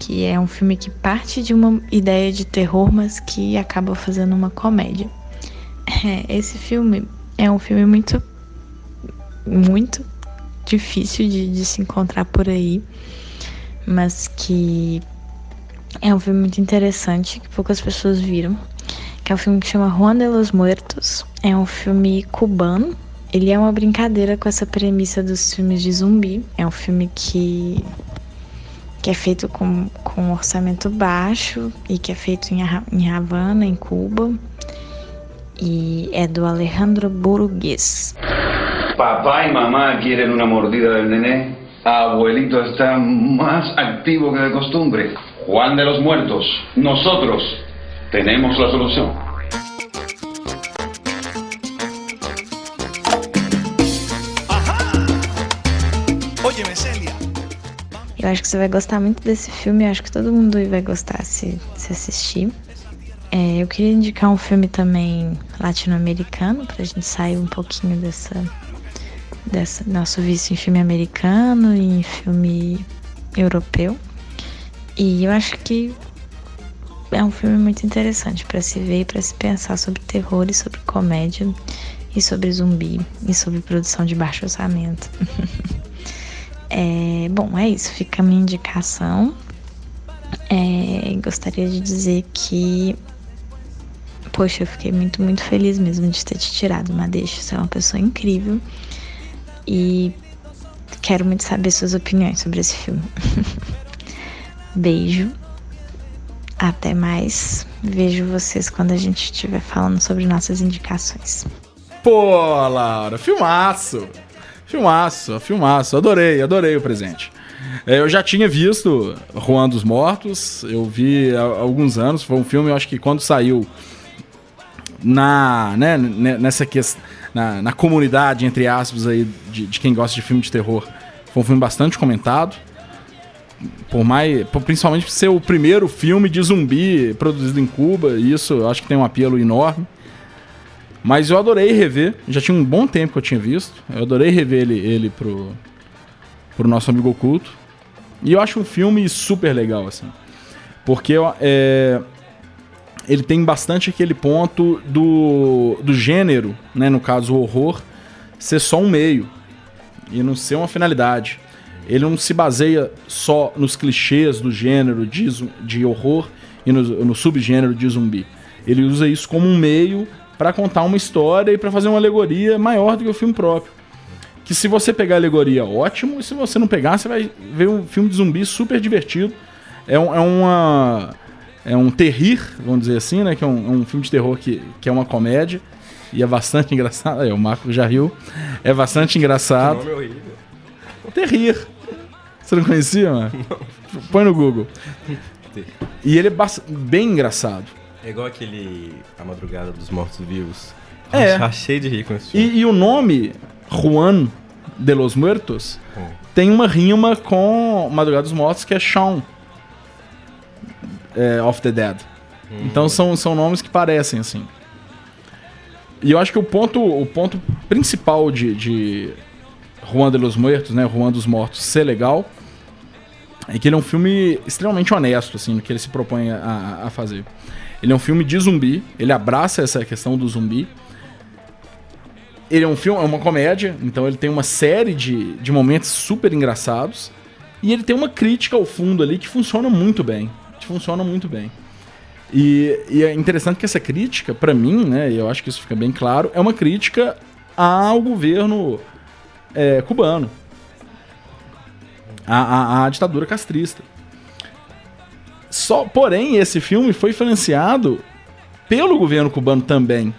que é um filme que parte de uma ideia de terror, mas que acaba fazendo uma comédia. É, esse filme é um filme muito muito difícil de, de se encontrar por aí, mas que é um filme muito interessante que poucas pessoas viram, é um filme que chama Juan de los Muertos. É um filme cubano. Ele é uma brincadeira com essa premissa dos filmes de zumbi. É um filme que que é feito com, com um orçamento baixo e que é feito em, em Havana, em Cuba. E é do Alejandro Burgues. papá y mamá quieren una mordida del nené, abuelito está más activo que de costumbre. Juan de los Muertos, nosotros tenemos la solución. Celia. Eu acho que você vai gostar muito desse filme, eu acho que todo mundo vai gostar se, se assistir. É, eu queria indicar um filme também latino-americano, para a gente sair um pouquinho dessa, dessa nosso vício em filme americano e em filme europeu. E eu acho que é um filme muito interessante para se ver e para se pensar sobre terror e sobre comédia e sobre zumbi e sobre produção de baixo orçamento. é, bom, é isso. Fica a minha indicação. É, gostaria de dizer que, poxa, eu fiquei muito, muito feliz mesmo de ter te tirado uma deixa. Você é uma pessoa incrível e quero muito saber suas opiniões sobre esse filme. Beijo. Até mais. Vejo vocês quando a gente estiver falando sobre nossas indicações. Pô, Laura, filmaço! Filmaço, filmaço. Adorei, adorei o presente. É, eu já tinha visto Juan dos Mortos, eu vi há alguns anos, foi um filme, eu acho que quando saiu na, né, nessa questão, na, na comunidade, entre aspas, aí, de, de quem gosta de filme de terror, foi um filme bastante comentado por mais, por, principalmente por ser o primeiro filme de zumbi produzido em Cuba, isso eu acho que tem um apelo enorme. Mas eu adorei rever, já tinha um bom tempo que eu tinha visto. Eu adorei rever ele, ele pro, pro nosso amigo oculto. E eu acho um filme super legal, assim. Porque é, ele tem bastante aquele ponto do, do gênero, né? No caso, o horror, ser só um meio e não ser uma finalidade. Ele não se baseia só nos clichês do gênero de, de horror e no, no subgênero de zumbi. Ele usa isso como um meio para contar uma história e para fazer uma alegoria maior do que o filme próprio. Que se você pegar a alegoria, ótimo, e se você não pegar, você vai ver um filme de zumbi super divertido. É, um, é uma. É um terrir, vamos dizer assim, né? Que é um, é um filme de terror que, que é uma comédia. E é bastante engraçado. É, o Marco já riu. É bastante engraçado. Que nome horrível. Terrir. Você não conhecia, mano? Não. Põe no Google. E ele é bem engraçado. É igual aquele A Madrugada dos Mortos-Vivos. É. Achei de rir com esse filme. E, e, o nome, Juan de los Muertos, hum. tem uma rima com Madrugada dos Mortos, que é Shaun é, of the Dead. Hum. Então são, são nomes que parecem, assim. E eu acho que o ponto, o ponto principal de, de Juan de los Muertos, né? Juan dos Mortos ser legal é que ele é um filme extremamente honesto, assim, no que ele se propõe a, a fazer. Ele é um filme de zumbi, ele abraça essa questão do zumbi. Ele é um filme, é uma comédia, então ele tem uma série de, de momentos super engraçados. E ele tem uma crítica ao fundo ali que funciona muito bem. Que funciona muito bem. E, e é interessante que essa crítica, para mim, né, e eu acho que isso fica bem claro, é uma crítica ao governo é, cubano a, a, a ditadura castrista. Só, porém, esse filme foi financiado pelo governo cubano também.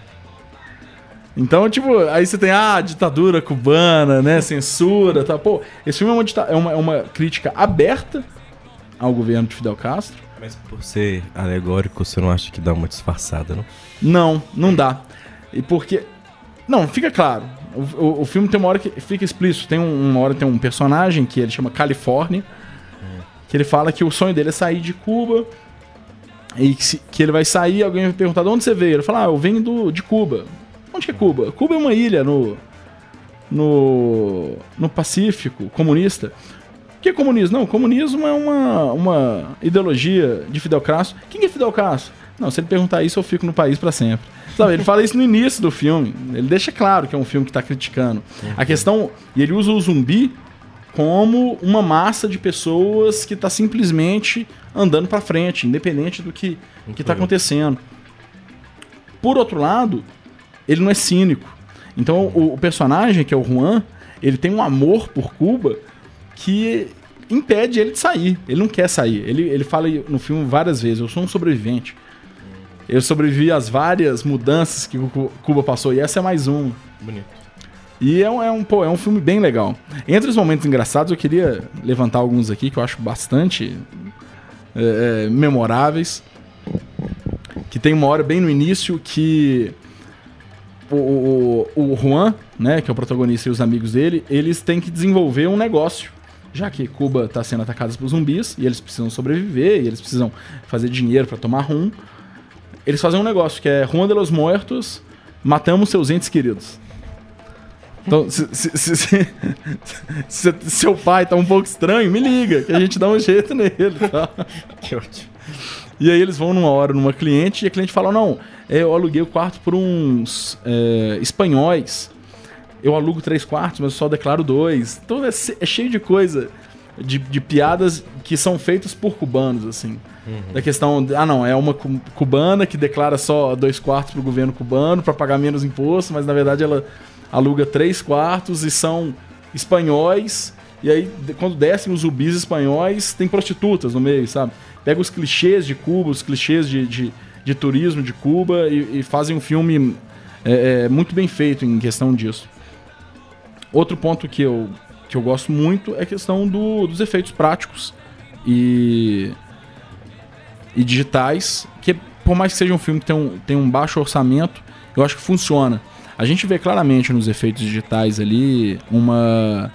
Então, tipo, aí você tem a ah, ditadura cubana, né? Censura, tá? Pô, esse filme é uma, é uma, é uma crítica aberta ao governo de Fidel Castro. Mas por ser alegórico, você não acha que dá uma disfarçada, não? Não, não dá. E porque. Não, fica claro. O, o, o, filme tem uma hora que fica explícito. Tem um, uma hora tem um personagem que ele chama Califórnia. Que ele fala que o sonho dele é sair de Cuba. E que, se, que ele vai sair, alguém vai perguntar de onde você veio. Ele fala, ah, eu venho do, de Cuba. Onde que é Cuba? Cuba é uma ilha no. No, no Pacífico comunista. O que é comunismo? Não, comunismo é uma, uma ideologia de Fidel Castro. Quem é Fidel Castro? Não, se ele perguntar isso, eu fico no país para sempre. Sabe, ele fala isso no início do filme. Ele deixa claro que é um filme que tá criticando. A questão. E ele usa o zumbi como uma massa de pessoas que tá simplesmente andando para frente, independente do que, que tá acontecendo. Por outro lado, ele não é cínico. Então o, o personagem, que é o Juan, ele tem um amor por Cuba que impede ele de sair. Ele não quer sair. Ele, ele fala no filme várias vezes: Eu sou um sobrevivente. Eu sobrevivi às várias mudanças que Cuba passou e essa é mais uma. Bonito. E é um, é, um, pô, é um filme bem legal. Entre os momentos engraçados, eu queria levantar alguns aqui que eu acho bastante é, é, memoráveis. Que tem uma hora bem no início que o, o, o Juan, né, que é o protagonista e os amigos dele, eles têm que desenvolver um negócio já que Cuba está sendo atacada por zumbis e eles precisam sobreviver e eles precisam fazer dinheiro para tomar rum. Eles fazem um negócio que é Rua de los Muertos, matamos seus entes queridos. Então, se, se- se- se- se seu pai tá um pouco estranho, me liga, que a gente dá um jeito nele. Tá? Que ótimo. E aí eles vão numa hora numa cliente e a cliente fala: Não, eu aluguei o quarto por uns é, espanhóis. Eu alugo três quartos, mas eu só declaro dois. Então é, é cheio de coisa, de, de piadas que são feitas por cubanos, assim. Uhum. Da questão, ah não, é uma cu- cubana que declara só dois quartos pro governo cubano para pagar menos imposto, mas na verdade ela aluga três quartos e são espanhóis. E aí, quando descem os zumbis espanhóis, tem prostitutas no meio, sabe? Pega os clichês de Cuba, os clichês de, de, de turismo de Cuba e, e fazem um filme é, é, muito bem feito em questão disso. Outro ponto que eu, que eu gosto muito é a questão do- dos efeitos práticos e, e digitais, que por mais que seja um filme que tem um, tem um baixo orçamento, eu acho que funciona. A gente vê claramente nos efeitos digitais ali uma,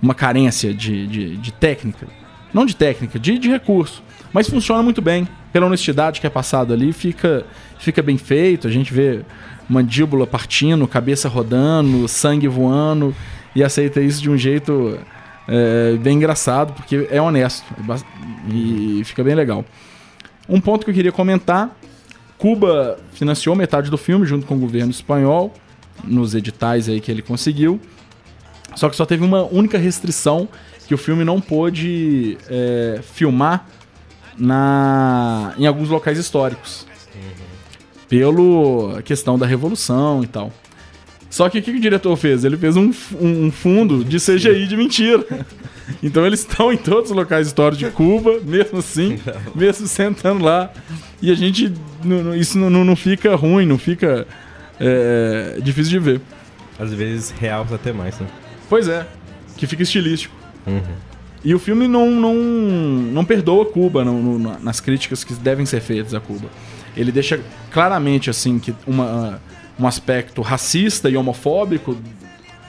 uma carência de, de, de técnica. Não de técnica, de, de recurso. Mas funciona muito bem. Pela honestidade que é passado ali, fica, fica bem feito. A gente vê mandíbula partindo, cabeça rodando, sangue voando. E aceita isso de um jeito é, bem engraçado, porque é honesto. E fica bem legal. Um ponto que eu queria comentar: Cuba financiou metade do filme junto com o governo espanhol, nos editais aí que ele conseguiu. Só que só teve uma única restrição que o filme não pôde é, filmar na, em alguns locais históricos. Pelo questão da revolução e tal. Só que o que o diretor fez? Ele fez um, um fundo de CGI de mentira. Então eles estão em todos os locais históricos de Cuba, mesmo assim, mesmo sentando lá. E a gente. isso não, não- fica ruim, não fica é, difícil de ver. Às vezes realça até mais, né? Pois é, que fica estilístico. Uhum. E o filme não, não, não perdoa Cuba nas críticas que devem ser feitas a Cuba. Ele deixa claramente assim que uma, um aspecto racista e homofóbico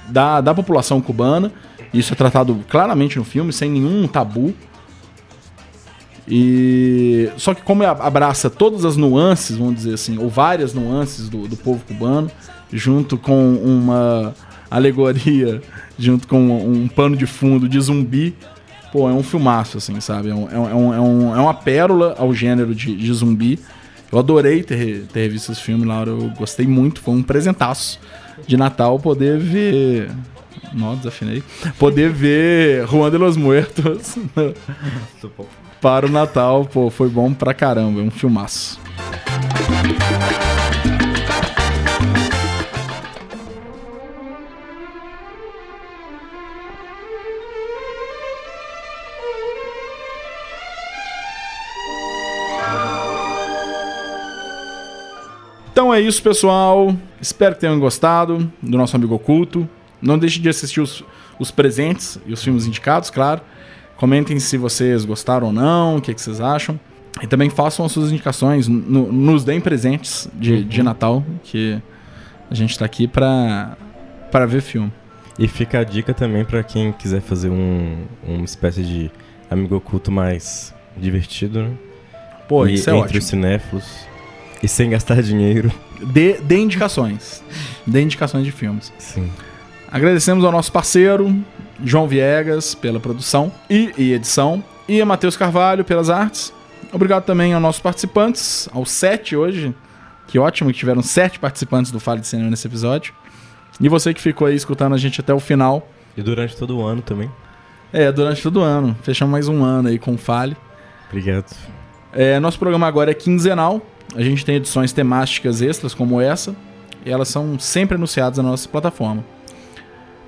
da, da população cubana. Isso é tratado claramente no filme, sem nenhum tabu. E só que como abraça todas as nuances, vamos dizer assim, ou várias nuances do, do povo cubano, junto com uma alegoria, junto com um pano de fundo de zumbi, pô, é um filmaço, assim, sabe? É, um- é, um- é, é é uma pérola ao gênero de, de zumbi. Eu adorei ter, ter revisto esse filme, Laura. Eu gostei muito. Foi um presentaço de Natal poder ver. Não, desafinei. Poder ver Juan de los Muertos para o Natal. Pô, foi bom pra caramba. É um filmaço. É isso, pessoal. Espero que tenham gostado do nosso amigo oculto. Não deixe de assistir os, os presentes e os filmes indicados, claro. Comentem se vocês gostaram ou não, o que, que vocês acham. E também façam as suas indicações, no- nos deem presentes de, de Natal, que a gente tá aqui pra, pra ver filme. E fica a dica também pra quem quiser fazer um, uma espécie de amigo oculto mais divertido, né? Pô, E isso é entre ótimo. os cinéfilos. E sem gastar dinheiro. Dê, dê indicações. Dê indicações de filmes. Sim. Agradecemos ao nosso parceiro, João Viegas, pela produção e, e edição, e a Matheus Carvalho pelas artes. Obrigado também aos nossos participantes, aos sete hoje. Que ótimo que tiveram sete participantes do Fale de Cinema nesse episódio. E você que ficou aí escutando a gente até o final. E durante todo o ano também. É, durante todo o ano. Fechamos mais um ano aí com o Fale. Obrigado. É, nosso programa agora é quinzenal. A gente tem edições temáticas extras como essa. E elas são sempre anunciadas na nossa plataforma.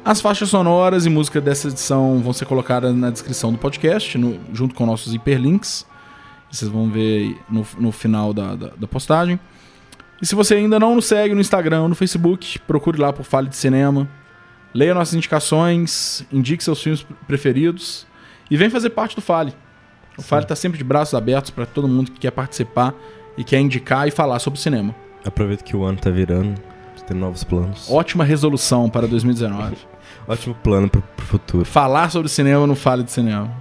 As faixas sonoras e música dessa edição vão ser colocadas na descrição do podcast, no- junto com nossos hiperlinks. Vocês vão ver no, no final da, da, da postagem. E se você ainda não nos segue no Instagram ou no Facebook, procure lá por Fale de Cinema. Leia nossas indicações, indique seus filmes preferidos e vem fazer parte do Fale. O Fale está sempre de braços abertos para todo mundo que quer participar e quer indicar e falar sobre cinema. Aproveita que o ano tá virando. Ter novos planos. Ótima resolução para 2019. Ótimo plano pro, pro futuro. Falar sobre cinema não fale de cinema.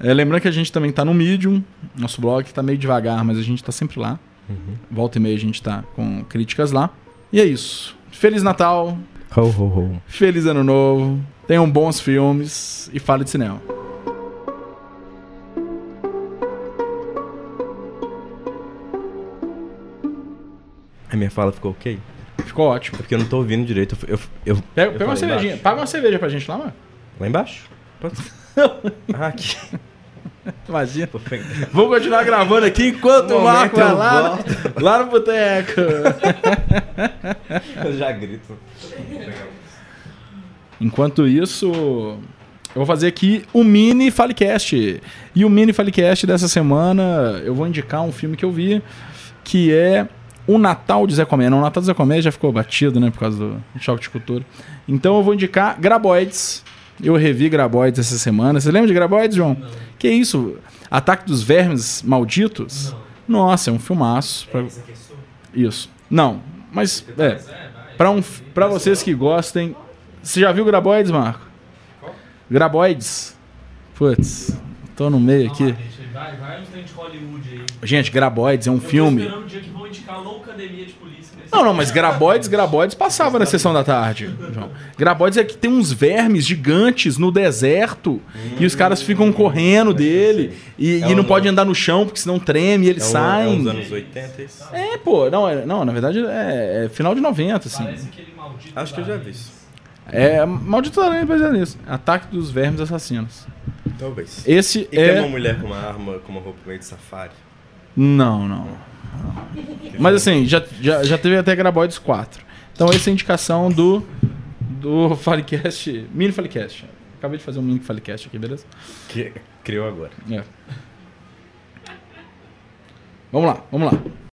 É, lembrando que a gente também tá no Medium, nosso blog tá meio devagar, mas a gente tá sempre lá. Uhum. Volta e meia a gente tá com críticas lá. E é isso. Feliz Natal, Ho, ho, ho. feliz Ano Novo, tenham bons filmes e fale de cinema. A minha fala ficou ok? Ficou ótimo. É porque eu não tô ouvindo direito. Eu, eu, Pega, eu pega uma cervejinha. embaixo. Paga uma cerveja pra gente lá, mano. Lá embaixo? Pode ah, aqui. Imagina. Vou. Vamos continuar gravando aqui enquanto o Marco vai lá, eu lá no boteco. Eu já grito. Enquanto isso, eu vou fazer aqui o mini Falecast. E o mini Falecast dessa semana, eu vou indicar um filme que eu vi, que é O Natal de Zé Comé. Não, o Natal de Zé Comé já ficou batido, né, por causa do choque de cultura. Então eu vou indicar Graboids. Eu revi Graboids essa semana. Você lembra de Graboids, João? Que isso? Ataque dos Vermes Malditos? Nossa, é um filmaço. Pra- Isso. Não, mas é. Pra, um, pra vocês que gostem. Você já viu Graboids, Marco? Graboids? Putz, tô no meio aqui. Vai, vai. Gente, Graboids é um tô filme. o dia que Loucademia de Polícia. nesse Não, não, mas Graboids, Graboids passava na sessão da tarde. João. Graboids é que tem uns vermes gigantes no deserto e os caras ficam correndo dele e, É e não pode andar no chão porque senão treme e eles É saem. É uns anos 80 isso? É, pô, não, é- não na verdade é, é final de 90, assim. Acho que eu já vi isso. É Maldito Aranha baseado nisso. Ataque dos Vermes Assassinos. Talvez. Esse e é. tem uma mulher com uma arma, com uma roupa meio de safari. Não, não. Mas assim, já, já, já teve até Graboids 4. Então essa é a indicação do, do Falecast, mini Falecast. Acabei de fazer um mini Falecast aqui, beleza? Que criou agora. É. Vamos lá, vamos lá.